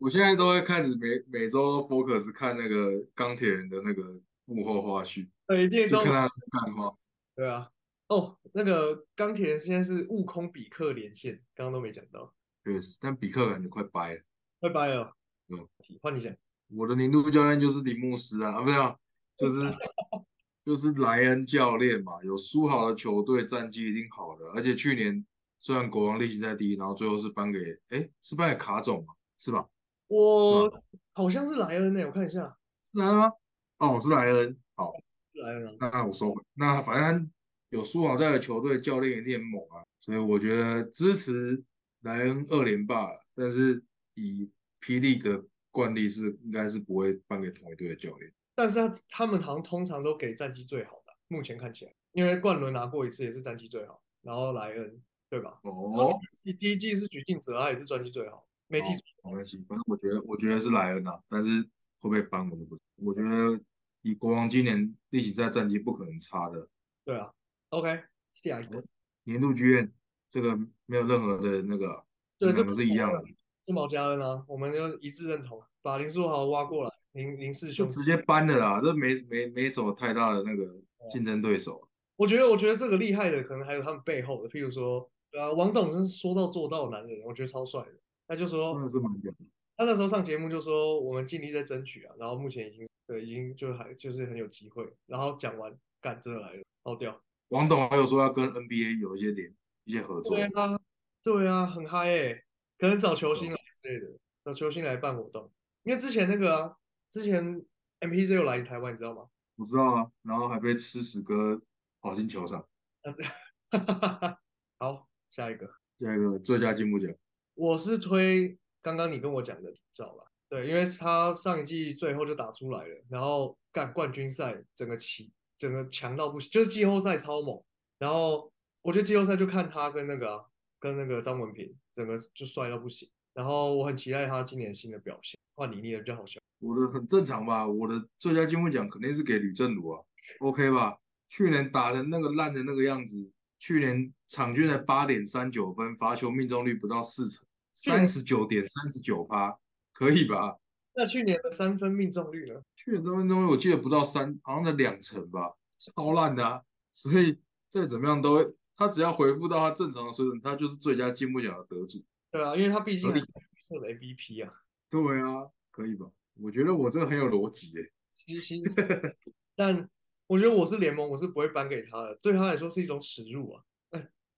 我现在都会开始每每周 focus 看那个钢铁人的那个幕后花絮，对，一定都就看他的漫画。对啊。哦，那个钢铁人现在是悟空比克连线，刚刚都没讲到，确实，但比克感觉快掰了。快掰了。嗯，换你讲。我的年度教练就是李牧师啊，啊，不是啊，就是 就是莱恩教练嘛，有输好的球队，战绩一定好的。而且去年虽然国王例行在第一，然后最后是颁给，哎，是颁给卡总嘛，是吧？我好像是莱恩呢、我看一下。是莱恩吗？哦，是莱恩。好，莱恩啊，那我收回。那反正有苏豪在的球队，教练一定很猛啊，所以我觉得支持莱恩二连霸。但是以霹雳的惯例是，应该是不会颁给同一队的教练。但是他他们好像通常都给战绩最好的，目前看起来，因为冠伦拿过一次也是战绩最好，然后莱恩对吧？哦，第一季是许晋哲，他也是战绩最好，没记错。没关系，反正我觉得我觉得是莱恩啊，但是会不会搬我都不知道。我觉得以国王今年例行赛战绩不可能差的。对啊，OK，下一个年度剧院这个没有任何的那个，对，两个是一样的。是毛家恩啊，我们就一致认同，把林书豪挖过来，林林世雄直接搬的啦，这没没没什么太大的那个竞争对手。我觉得，我觉得这个厉害的可能还有他们背后的，譬如说，呃，王董真是说到做到的男人，我觉得超帅的。他就说，真的是蛮远他那时候上节目就说，我们尽力在争取啊，然后目前已经对，已经就还就是很有机会。然后讲完，干真的来了，爆掉。王董还有说要跟 NBA 有一些联一些合作。对啊，对啊，很嗨诶。可能找球星来之类的，找球星来办活动。因为之前那个啊，之前 MPC 有来台湾，你知道吗？我知道啊，然后还被吃屎哥跑进球场。好，下一个，下一个最佳进步奖，我是推刚刚你跟我讲的照了。对，因为他上一季最后就打出来了，然后干冠军赛整个起，整个强到不行，就是季后赛超猛。然后我觉得季后赛就看他跟那个。跟那个张文平，整个就帅到不行。然后我很期待他今年新的表现。换你，你比较好笑。我的很正常吧？我的最佳进步奖肯定是给吕正儒啊，OK 吧？去年打的那个烂的那个样子，去年场均才八点三九分，罚球命中率不到四成，三十九点三十九趴，可以吧？那去年的三分命中率呢？去年三分中我记得不到三，好像才两成吧，超烂的啊！所以再怎么样都会。他只要回复到他正常的水准，他就是最佳进步奖的得主。对啊，因为他毕竟是测的 MVP 啊。对啊，可以吧？我觉得我这个很有逻辑诶。其实，但我觉得我是联盟，我是不会颁给他的。对他来说是一种耻辱啊！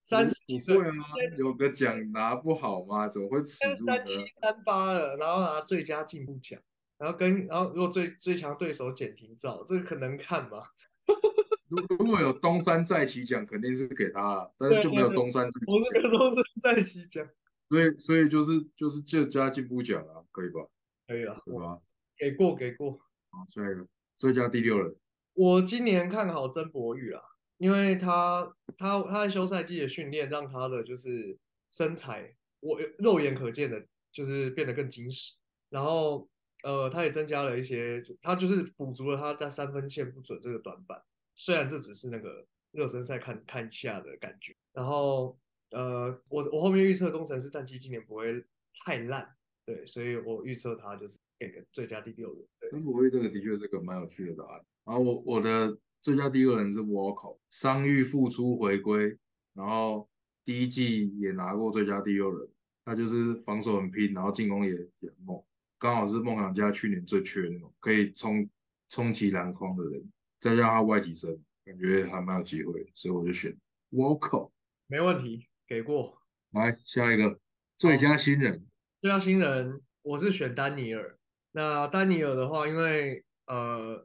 三十几岁吗？有个奖拿不好吗？怎么会耻辱呢？三七三八了，然后拿最佳进步奖，然后跟然后如果最最强对手简廷照，这个可能看吗？如果有东山再起奖，肯定是给他了，但是就没有东山再起。我是跟东山再起奖，所以所以就是就是最佳进步奖啊，可以吧？可以啊，对吧？给过给过。好，下一个最佳第六人，我今年看好曾博宇啊，因为他他他在休赛季的训练让他的就是身材，我肉眼可见的，就是变得更精实，然后呃，他也增加了一些，他就是补足了他在三分线不准这个短板。虽然这只是那个热身赛看看一下的感觉，然后呃，我我后面预测工程师战绩今年不会太烂，对，所以我预测他就是给个最佳第六人。曾博玉这个的确是个蛮有趣的答案。然后我我的最佳第六人是 Walker，伤愈复出回归，然后第一季也拿过最佳第六人，他就是防守很拼，然后进攻也也很猛，刚好是梦想家去年最缺那种可以冲冲击篮筐的人。再加上他外籍生，感觉还蛮有机会，所以我就选 Walker，没问题，给过。来下一个最佳新人，最佳新人我是选丹尼尔。那丹尼尔的话，因为呃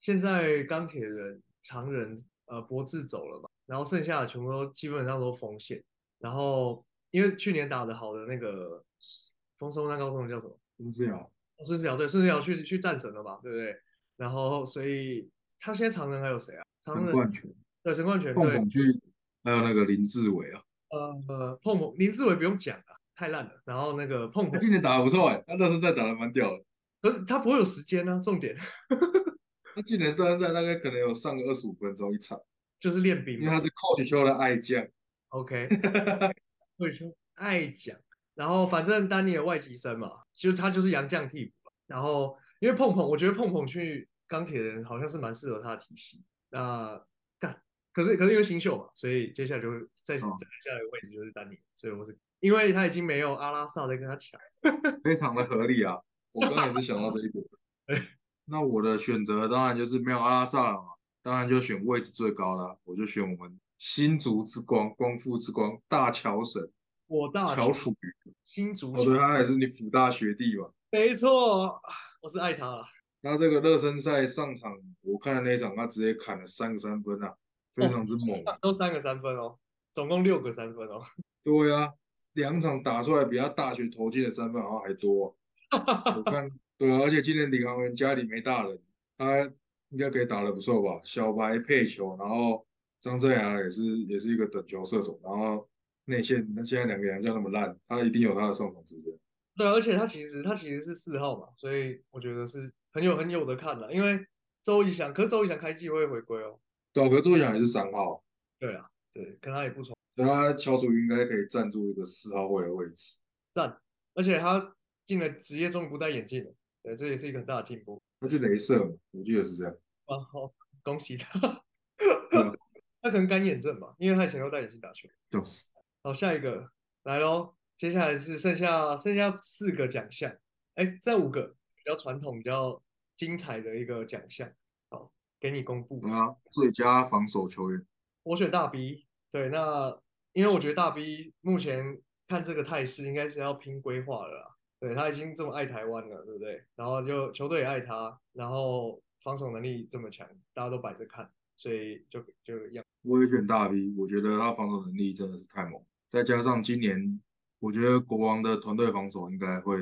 现在钢铁人常人呃博智走了嘛，然后剩下的全部都基本上都锋线。然后因为去年打的好的那个丰收那高中叫什么？孙志尧。孙志尧对，孙志尧去去战神了嘛，对不对？然后所以。他现在常人还有谁啊？常人冠权，对陈冠权，碰碰去，还有那个林志伟啊。呃，碰碰林志伟不用讲啊，太烂了。然后那个碰碰今年打的不错哎，他那时候再打的蛮屌的。可是他不会有时间啊，重点。他去年热身赛大概可能有上个二十五分钟一场，就是练兵。因为他是 Coach 球的爱将。OK。会说爱将，然后反正丹尼尔外籍生嘛，就他就是洋将替补。然后因为碰碰，我觉得碰碰去。钢铁人好像是蛮适合他的体系，那干，可是可是因为新秀嘛，所以接下来就会再再下来的位置就是丹尼尔，所以我是因为他已经没有阿拉萨在跟他抢，非常的合理啊，我刚刚也是想到这一点。那我的选择当然就是没有阿拉萨了嘛，当然就选位置最高了，我就选我们新竹之光、光复之光大乔神，我大乔属新竹，我觉得他也是你辅大学弟吧，没错，我是爱他。他这个热身赛上场，我看的那一场，他直接砍了三个三分啊，非常之猛。都三个三分哦，总共六个三分哦。对啊，两场打出来比他大学投进的三分好像还多。我看，对啊，而且今年领航员家里没大人，他应该可以打得不错吧？小白配球，然后张镇阳也是也是一个等球射手，然后内线那现在两个洋将那么烂，他一定有他的上场时间。对，而且他其实他其实是四号嘛，所以我觉得是很有很有的看了。因为周怡翔，可是周怡翔开季会回归哦。对啊，可是周怡翔也是三号。对啊，对，跟他也不错。所以他乔楚应该可以站住一个四号位的位置。站，而且他进了职业终于不戴眼镜了，对，这也是一个很大的进步。他去镭射嘛，我记得是这样。啊，好，恭喜他。他可能干眼症吧，因为他以前都戴眼镜打球。就是。好，下一个来喽。接下来是剩下剩下四个奖项，哎，再五个比较传统、比较精彩的一个奖项，好，给你公布。啊，最佳防守球员，我选大 B。对，那因为我觉得大 B 目前看这个态势，应该是要拼规划了啦。对他已经这么爱台湾了，对不对？然后就球队也爱他，然后防守能力这么强，大家都摆着看，所以就就一样。我也选大 V，我觉得他防守能力真的是太猛，再加上今年。我觉得国王的团队防守应该会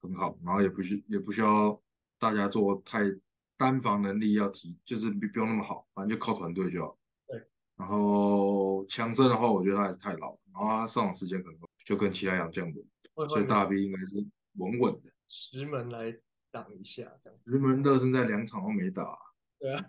很好，然后也不需也不需要大家做太单防能力要提，就是不不用那么好，反正就靠团队就好。对。然后强森的话，我觉得他还是太老，然后他上场时间可能就跟其他洋将比，所以大 V 应该是稳稳的。石门来挡一下，这样。石门热身赛两场都没打。对啊。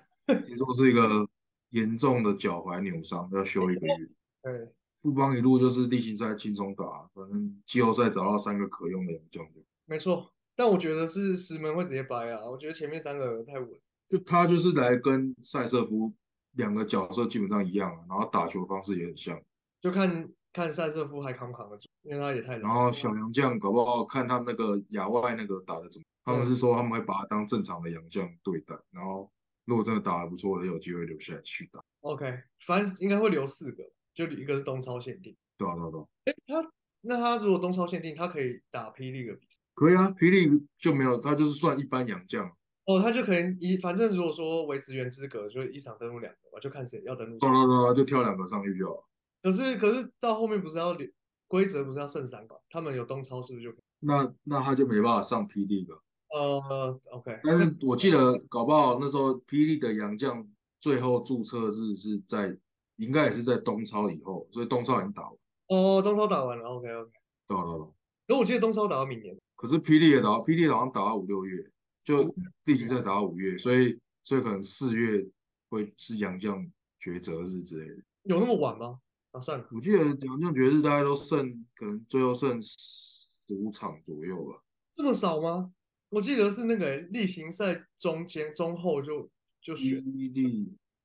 听说是一个严重的脚踝扭伤，要休一个月。对。富邦一路就是例行赛轻松打，反正季后赛找到三个可用的将就。没错，但我觉得是石门会直接掰啊，我觉得前面三个太稳。就他就是来跟塞瑟夫两个角色基本上一样，然后打球方式也很像。就看看塞瑟夫还扛不扛得住，因为他也太。然后小杨将搞不好看他那个亚外那个打的怎么，他们是说他们会把他当正常的杨将对待，然后如果真的打得不错，也有机会留下来去打。OK，反正应该会留四个。就一个是东超限定，对啊对啊对啊。哎，他那他如果东超限定，他可以打霹雳的比赛？可以啊，霹雳就没有，他就是算一般洋将。哦，他就可能一反正如果说维持原资格，就一场登录两个吧，就看谁要登录。对对对，就挑两个上去就好。可是可是到后面不是要规则不是要剩三个？他们有东超是不是就？那那他就没办法上霹雳了。呃，OK。但是我记得搞不好那时候霹雳的杨将最后注册日是在。应该也是在东超以后，所以东超已经打完。哦，东超打完了，OK OK。打了了。可我记得东超打到明年。可是霹雳也打，霹雳好像打到五六月，就例行赛打到五月，所以所以可能四月会是杨将抉择日之类的。有那么晚吗？啊，算了。我记得杨将爵士大概都剩，可能最后剩十五场左右吧。这么少吗？我记得是那个例行赛中间中后就就选。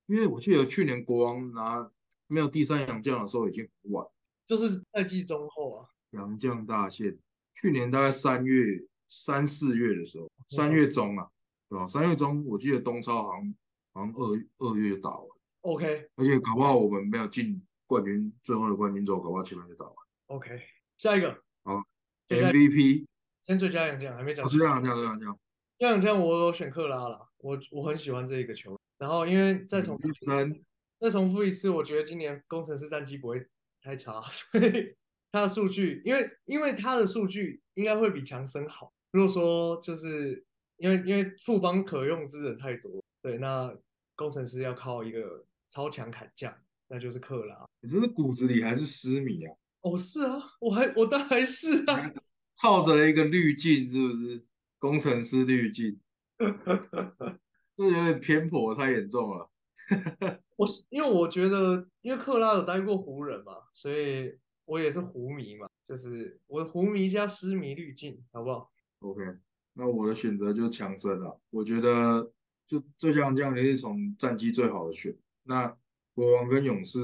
因为我记得去年国王拿没有第三洋将的时候已经很晚，就是赛季中后啊。洋将大限，去年大概三月三四月的时候，三月中啊，对吧？三月中我记得东超好像好像二二月就打完。OK。而且搞不好我们没有进冠军最后的冠军之后，搞不好前面就打完。OK。下一个。好。MVP。先最佳洋将还没讲。最佳洋将，最佳洋将。最佳洋将我选克拉了，我我很喜欢这一个球。然后，因为再重复再重复一次，我觉得今年工程师战绩不会太差，所以他的数据，因为因为他的数据应该会比强森好。如果说就是因为因为富邦可用之人太多，对，那工程师要靠一个超强砍将，那就是克拉。你这是骨子里还是失迷啊？哦，是啊，我还我当然是啊，套着了一个滤镜，是不是？工程师滤镜。这有点偏颇，太严重了。我是因为我觉得，因为克拉有待过湖人嘛，所以我也是湖迷嘛，就是我的湖迷加失迷滤镜，好不好？OK，那我的选择就是强森了。我觉得就最像这样，你是从战绩最好的选。那国王跟勇士，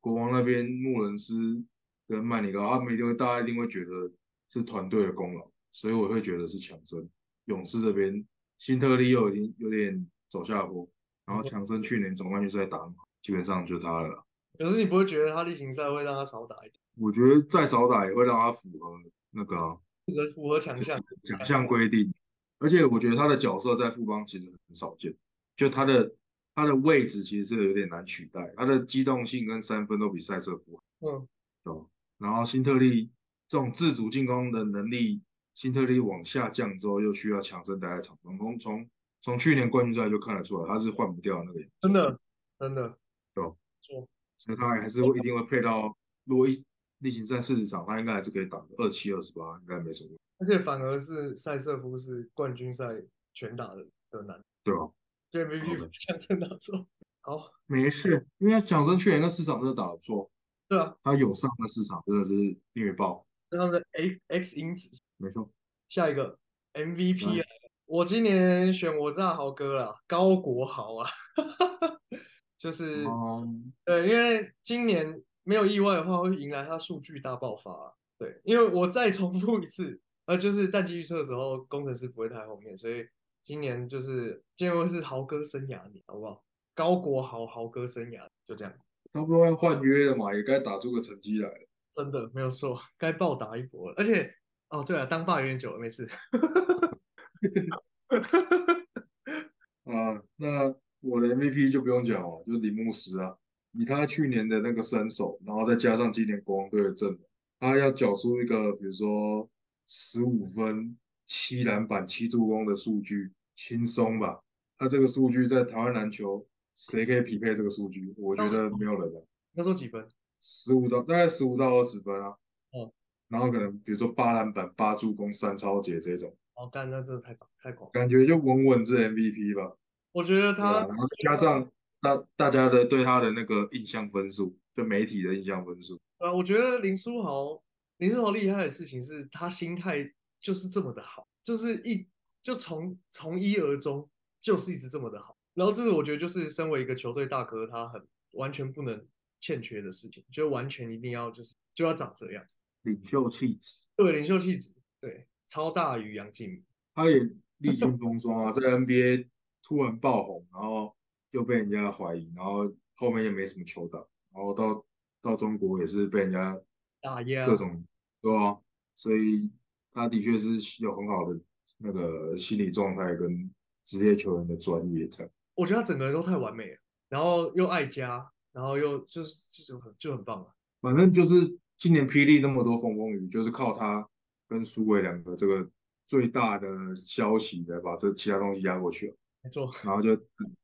国王那边穆伦斯跟曼尼高，他们一定会大家一定会觉得是团队的功劳，所以我会觉得是强森。勇士这边。辛特利又已经有点走下坡，然后强森去年总冠军赛打很好，基本上就他了。可是你不会觉得他例行赛会让他少打一点？我觉得再少打也会让他符合那个符合符合强项强项规定。而且我觉得他的角色在富邦其实很少见，就他的他的位置其实是有点难取代，他的机动性跟三分都比塞瑟夫好。嗯，懂。然后辛特利这种自主进攻的能力，辛特利往下降之后，又需要强身待在场上。从从从去年冠军赛就看得出来，他是换不掉那个。真的，真的，对错。所以他还是会一定会配到，如果一例行赛四十场，他应该还是可以打二七二十八，应该没什么。而且反而是塞瑟夫是冠军赛全打的的难，对啊，对 MVP 强森打错。好，没事，因为讲真去年那市场真的打得不错。对啊，他有上那市场真的是虐爆，他的 X X 因子，没错。下一个 MVP 啊，我今年选我大豪哥了，高国豪啊，就是，对，因为今年没有意外的话，会迎来他数据大爆发。对，因为我再重复一次，呃，就是战绩预测的时候，工程师不会太后面，所以今年就是今年会是豪哥生涯年，好不好？高国豪豪哥生涯就这样。差不多要换约了嘛，也该打出个成绩来了。真的没有错，该暴打一波了。而且，哦，对了，当发有点久了，没事。啊，那我的 MVP 就不用讲了，就是林牧师啊。以他去年的那个身手，然后再加上今年国王队的阵容，他要缴出一个比如说十五分、七篮板、七助攻的数据，轻松吧？他这个数据在台湾篮球。谁可以匹配这个数据？我觉得没有人了。要说几分？十五到大概十五到二十分啊。哦。然后可能比如说八篮板、八助攻、三超节这种。哦，干那真的太太狂。感觉就稳稳这 MVP 吧。我觉得他，然后加上大大家的对他的那个印象分数，就媒体的印象分数。啊，我觉得林书豪，林书豪厉害的事情是他心态就是这么的好，就是一就从从一而终，就是一直这么的好。然后这个我觉得就是身为一个球队大哥，他很完全不能欠缺的事情，就完全一定要就是就要长这样，领袖气质。对，领袖气质，对，超大于杨敬他也历经风霜啊，在 NBA 突然爆红，然后又被人家怀疑，然后后面也没什么球打，然后到到中国也是被人家打压，各种对啊？所以他的确是有很好的那个心理状态跟职业球员的专业在。我觉得他整个人都太完美了，然后又爱家，然后又就是就很就很棒了。反正就是今年霹雳那么多风风雨，就是靠他跟苏伟两个这个最大的消息来把这其他东西压过去了。没错。然后就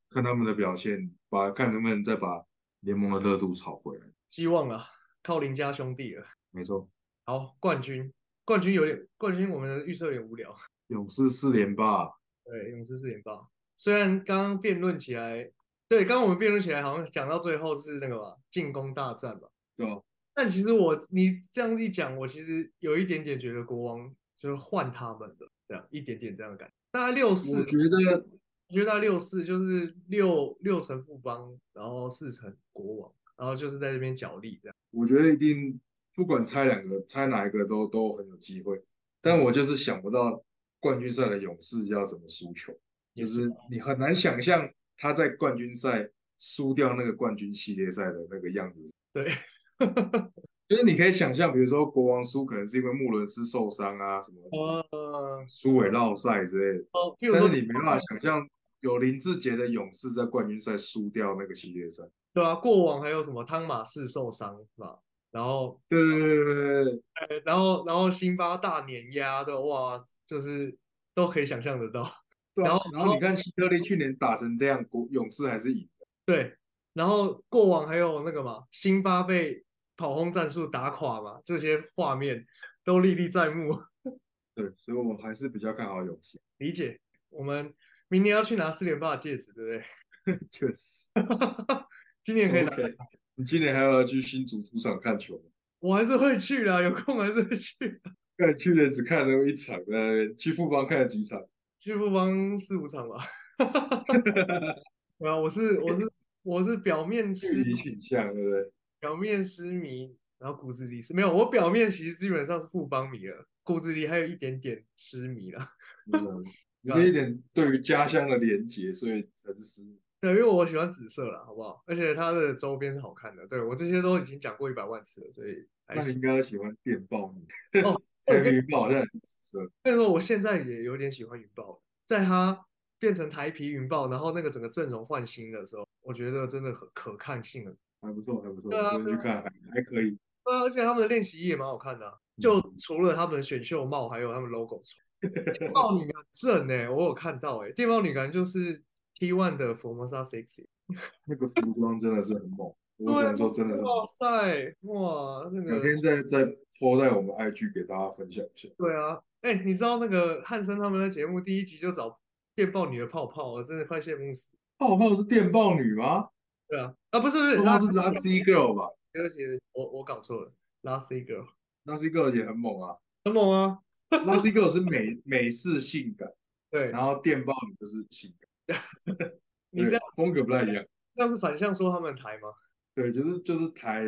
看他们的表现，把看能不能再把联盟的热度炒回来。希望啊，靠林家兄弟了。没错。好，冠军，冠军有点冠军，我们的预测有点无聊。勇士四连霸。对，勇士四连霸。虽然刚刚辩论起来，对，刚刚我们辩论起来好像讲到最后是那个吧，进攻大战吧，对但其实我你这样一讲，我其实有一点点觉得国王就是换他们的这样一点点这样的感觉，大概六四，我觉得，我觉得大概六四就是六六成富邦，然后四成国王，然后就是在这边角力这样。我觉得一定不管猜两个，猜哪一个都都很有机会，但我就是想不到冠军赛的勇士要怎么输球。就是你很难想象他在冠军赛输掉那个冠军系列赛的那个样子。对，就是你可以想象，比如说国王输，可能是因为穆伦斯受伤啊什么，苏伟绕赛之类的。哦，但是你没办法想象有林志杰的勇士在冠军赛输掉那个系列赛。对啊，过往还有什么汤马士受伤是吧？然后，对对对对对，然后然后辛巴大碾压的哇，就是都可以想象得到。然后，然后你看希特利去年打成这样，国勇士还是赢的。对，然后过往还有那个嘛，辛巴被跑轰战术打垮嘛，这些画面都历历在目。对，所以我还是比较看好勇士。理解。我们明年要去拿四连霸的戒指，对不对？确实。今年可以拿。你今年还要去新竹主场看球吗？我还是会去的，有空还是会去。看去年只看了一场，呃，去富邦看了几场。去富邦四五场吧，对啊，我是我是我是表面痴迷倾向，对不对？表面痴迷，然后骨子里是没有。我表面其实基本上是富邦迷了，骨子里还有一点点痴迷了。嗯，有一点对于家乡的连结，所以才是痴迷。对，因为我喜欢紫色了，好不好？而且它的周边是好看的。对我这些都已经讲过一百万次了，所以那你应该喜欢电报女。哦。云豹好像也是紫色。所以说，我现在也有点喜欢云豹。在它变成台皮云豹，然后那个整个阵容换新的时候，我觉得真的很可看性的。还不错，还不错，对啊我去看还还可以。对啊，而且他们的练习衣也蛮好看的啊、就除了他们的选秀帽，还有他们 logo 穿。电报女很正哎、我有看到哎、电报女感觉就是 T one 的 Formosa Sexy。那个服装真的是很猛，我只能说真的是。哇塞，哇，那个改天再再拖在我们 IG 给大家分享一下。对啊，哎、你知道那个汉森他们的节目第一集就找电报女的泡泡，我真的快羡慕死。泡泡是电报女吗？对啊，啊不是不是，泡泡是 Lucy Girl 吧对不起，我我搞错了，Lassie Girl？Luxy Girl 也很猛啊。很猛啊，Lucy Girl 是美美式性感，对，然后电报女就是性感，你这样风格不太一样。这样是反向说他们台吗？对，就是就是台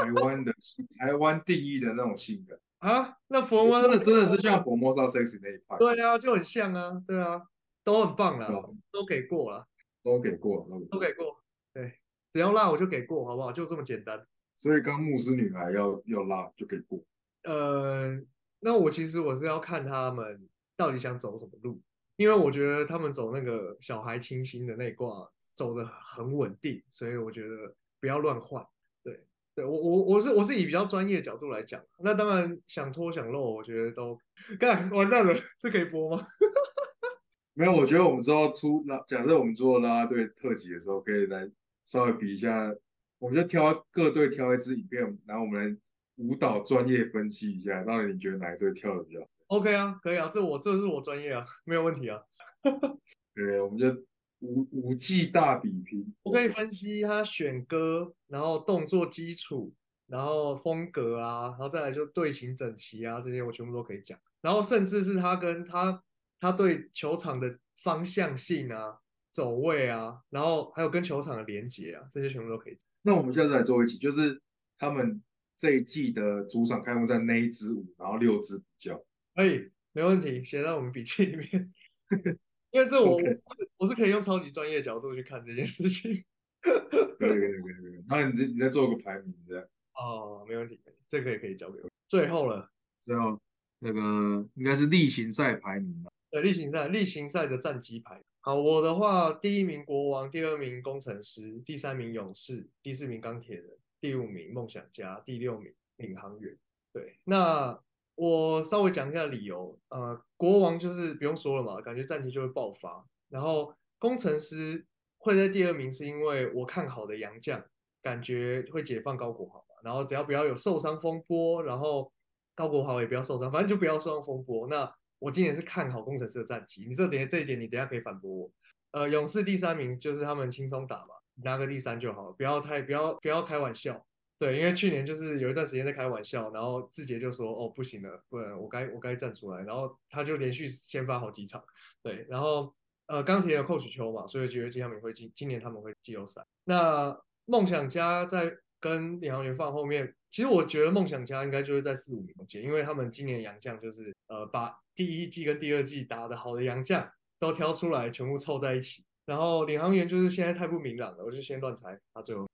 台湾的 台湾定义的那种性格，啊，那佛摩真的真的是像 Formosa Sexy 那一派，对啊，就很像啊，对啊，都很棒啦对啊，都给过了，都给过了，都给过都给过，对，只要辣我就给过，好不好？就这么简单。所以刚牧师女孩要要辣就给过。呃，那我其实我是要看他们到底想走什么路，因为我觉得他们走那个小孩清新的那一挂走的很稳定，所以我觉得不要乱换。对，对我我我是我是以比较专业的角度来讲，那当然想脱想露，我觉得都干完蛋了，这可以播吗？没有，我觉得我们之后出拉，假设我们做啦啦队特辑的时候，可以来稍微比一下，我们就挑各队挑一支影片，然后我们来舞蹈专业分析一下，到底你觉得哪一队跳的比较好？OK 啊，可以啊，这我这是我专业啊，没有问题啊。对，我们就五五季大比拼。我可以分析他选歌，然后动作基础，然后风格啊，然后再来就队形整齐啊，这些我全部都可以讲。然后甚至是他跟他他对球场的方向性啊、走位啊，然后还有跟球场的连接啊，这些全部都可以讲。那我们现在来做一集，就是他们这一季的主场开幕战那一支舞，然后六支比较。可以，没问题，写在我们笔记里面。因为这我我是可以用超级专业的角度去看这件事情。可以可以可以可以。然后你再你再做个排名，这样。哦，没问题，这个也可以交给我。最后了。最后那个应该是例行赛排名吧。对，例行赛例行赛的战绩排。好，我的话，第一名国王，第二名工程师，第三名勇士，第四名钢铁人，第五名梦想家，第六名领航员。对，那我稍微讲一下理由。呃，国王就是不用说了嘛，感觉战绩就会爆发。然后工程师会在第二名，是因为我看好的杨将，感觉会解放高国豪嘛。然后只要不要有受伤风波，然后高国豪也不要受伤，反正就不要受伤风波。那我今年是看好工程师的战绩，你这点这一点你等下可以反驳我。呃，勇士第三名就是他们轻松打嘛，拿个第三就好，不要太不要不要开玩笑。对，因为去年就是有一段时间在开玩笑，然后志杰就说：“哦，不行了，不然我该我该站出来。”然后他就连续先发好几场，对，然后呃钢铁有寇许秋嘛，所以觉得他们会进今年他们会季后赛。那梦想家在跟领航员放后面，其实我觉得梦想家应该就是在四五名间，因为他们今年洋将就是呃把第一季跟第二季打得好的洋将都挑出来，全部凑在一起。然后领航员就是现在太不明朗了，我就先乱猜他最后。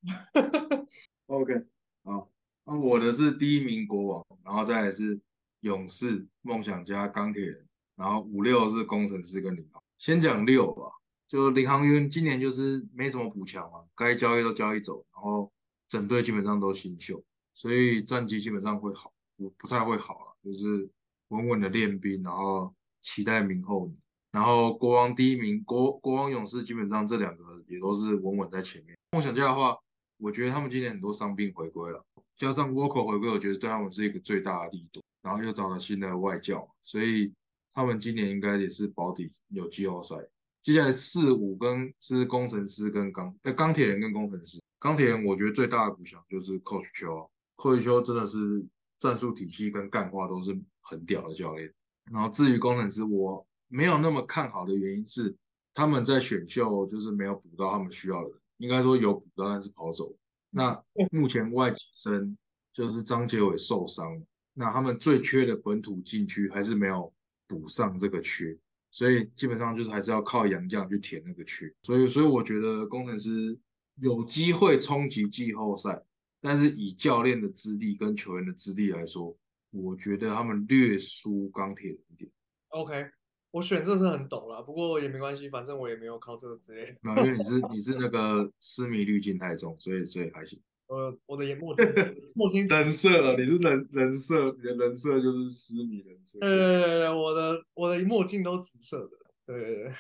OK，好，那我的是第一名国王，然后再来是勇士、梦想家、钢铁人，然后五六是工程师跟领航。先讲六吧，就领航员今年就是没什么补强嘛，该交易都交易走，然后整队基本上都新秀，所以战绩基本上会好，不不太会好了，就是稳稳的练兵，然后期待明后年。然后国王第一名，国国王勇士基本上这两个也都是稳稳在前面。梦想家的话，我觉得他们今年很多伤病回归了，加上 w a l k e 回归，我觉得对他们是一个最大的力度。然后又找了新的外教，所以他们今年应该也是保底有季后赛。接下来四五跟是工程师跟钢呃钢铁人跟工程师。钢铁人我觉得最大的补强就是 Coach 邱，Coach 邱真的是战术体系跟干化都是很屌的教练。然后至于工程师，我没有那么看好的原因是他们在选秀就是没有补到他们需要的人，应该说有补到，但是跑走。那目前外籍生就是张杰伟受伤，那他们最缺的本土禁区还是没有补上这个缺，所以基本上就是还是要靠洋将去填那个缺。所以，所以我觉得工程师有机会冲击季后赛，但是以教练的资历跟球员的资历来说，我觉得他们略输钢铁一点。OK，我选这是很懂了，不过也没关系，反正我也没有靠这个之类的。没有，因为你是你是那个痴迷滤镜太重，所以所以还行。我我的眼墨 镜墨镜人设，你是人人设，你的人设就是痴迷人设。对对对对，我的我的墨镜都紫色的。对对对，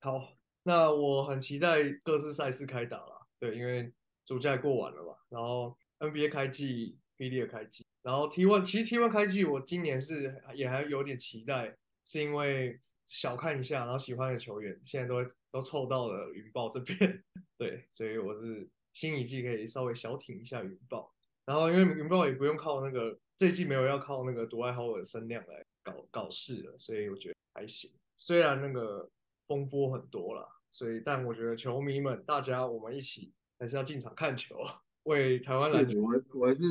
好，那我很期待各式赛事开打了。对，因为暑假过完了嘛，然后 NBA 开季 bd 也开季，然后 T1 其实 T1 开季我今年是也还有点期待，是因为小看一下，然后喜欢的球员现在都都凑到了云豹这边，对，所以我是新一季可以稍微小挺一下云豹，然后因为云豹也不用靠那个这一季没有要靠那个独爱好的声量来搞搞事了，所以我觉得还行。虽然那个风波很多了，所以但我觉得球迷们大家我们一起还是要进场看球，为台湾篮球。我我还是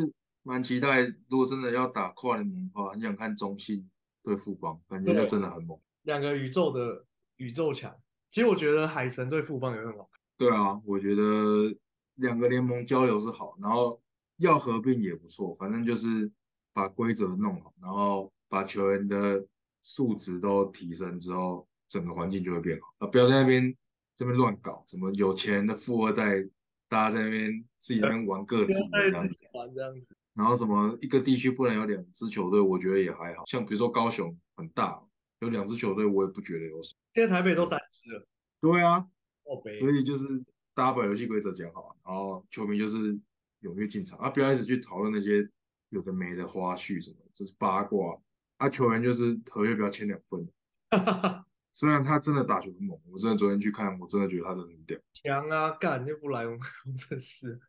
蛮期待，如果真的要打跨联盟的话，很想看中信对富邦，感觉就真的很猛。两个宇宙的宇宙强，其实我觉得海神对富邦也很好看。对啊，我觉得两个联盟交流是好，然后要合并也不错，反正就是把规则弄好，然后把球员的。素质都提升之后，整个环境就会变好啊！不要在那边这边乱搞，什么有钱的富二代，大家在那边自己在那边玩各自的这样子，玩这样子。然后什么一个地区不能有两支球队，我觉得也还好像比如说高雄很大，有两支球队，我也不觉得有什么。现在台北都三支了。对啊，哦。所以就是大家把游戏规则讲好，然后球迷就是踊跃进场啊！不要一直去讨论那些有的没的花絮什么，就是八卦。啊球员就是合约不要签两份，虽然他真的打球很猛，我真的昨天去看，我真的觉得他真的很屌。强啊，干就不来我们工程师。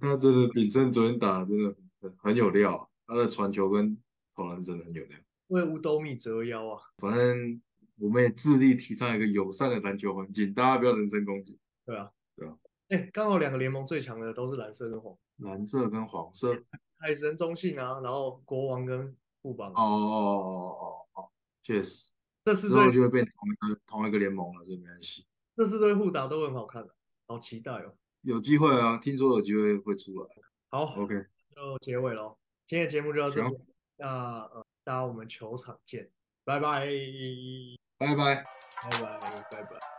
他真的炳胜昨天打的真的很很有料，他的传球跟投篮真的很有料，为五斗米折腰啊。反正我们也致力提倡一个友善的篮球环境，大家不要人身攻击。对啊，对啊。哎，刚好两个联盟最强的都是蓝色跟黄，蓝色跟黄色，海神中信啊，然后国王跟。哦哦哦哦哦，确实，这四队就会变同一个同一个联盟了，这没关系。这四队互打都很好看的，好期待哦！有机会啊，听说有机会会出来。好，OK，就结尾喽。今天的节目就到这里，那呃，大家我们球场见，拜拜，拜拜，拜拜，拜拜。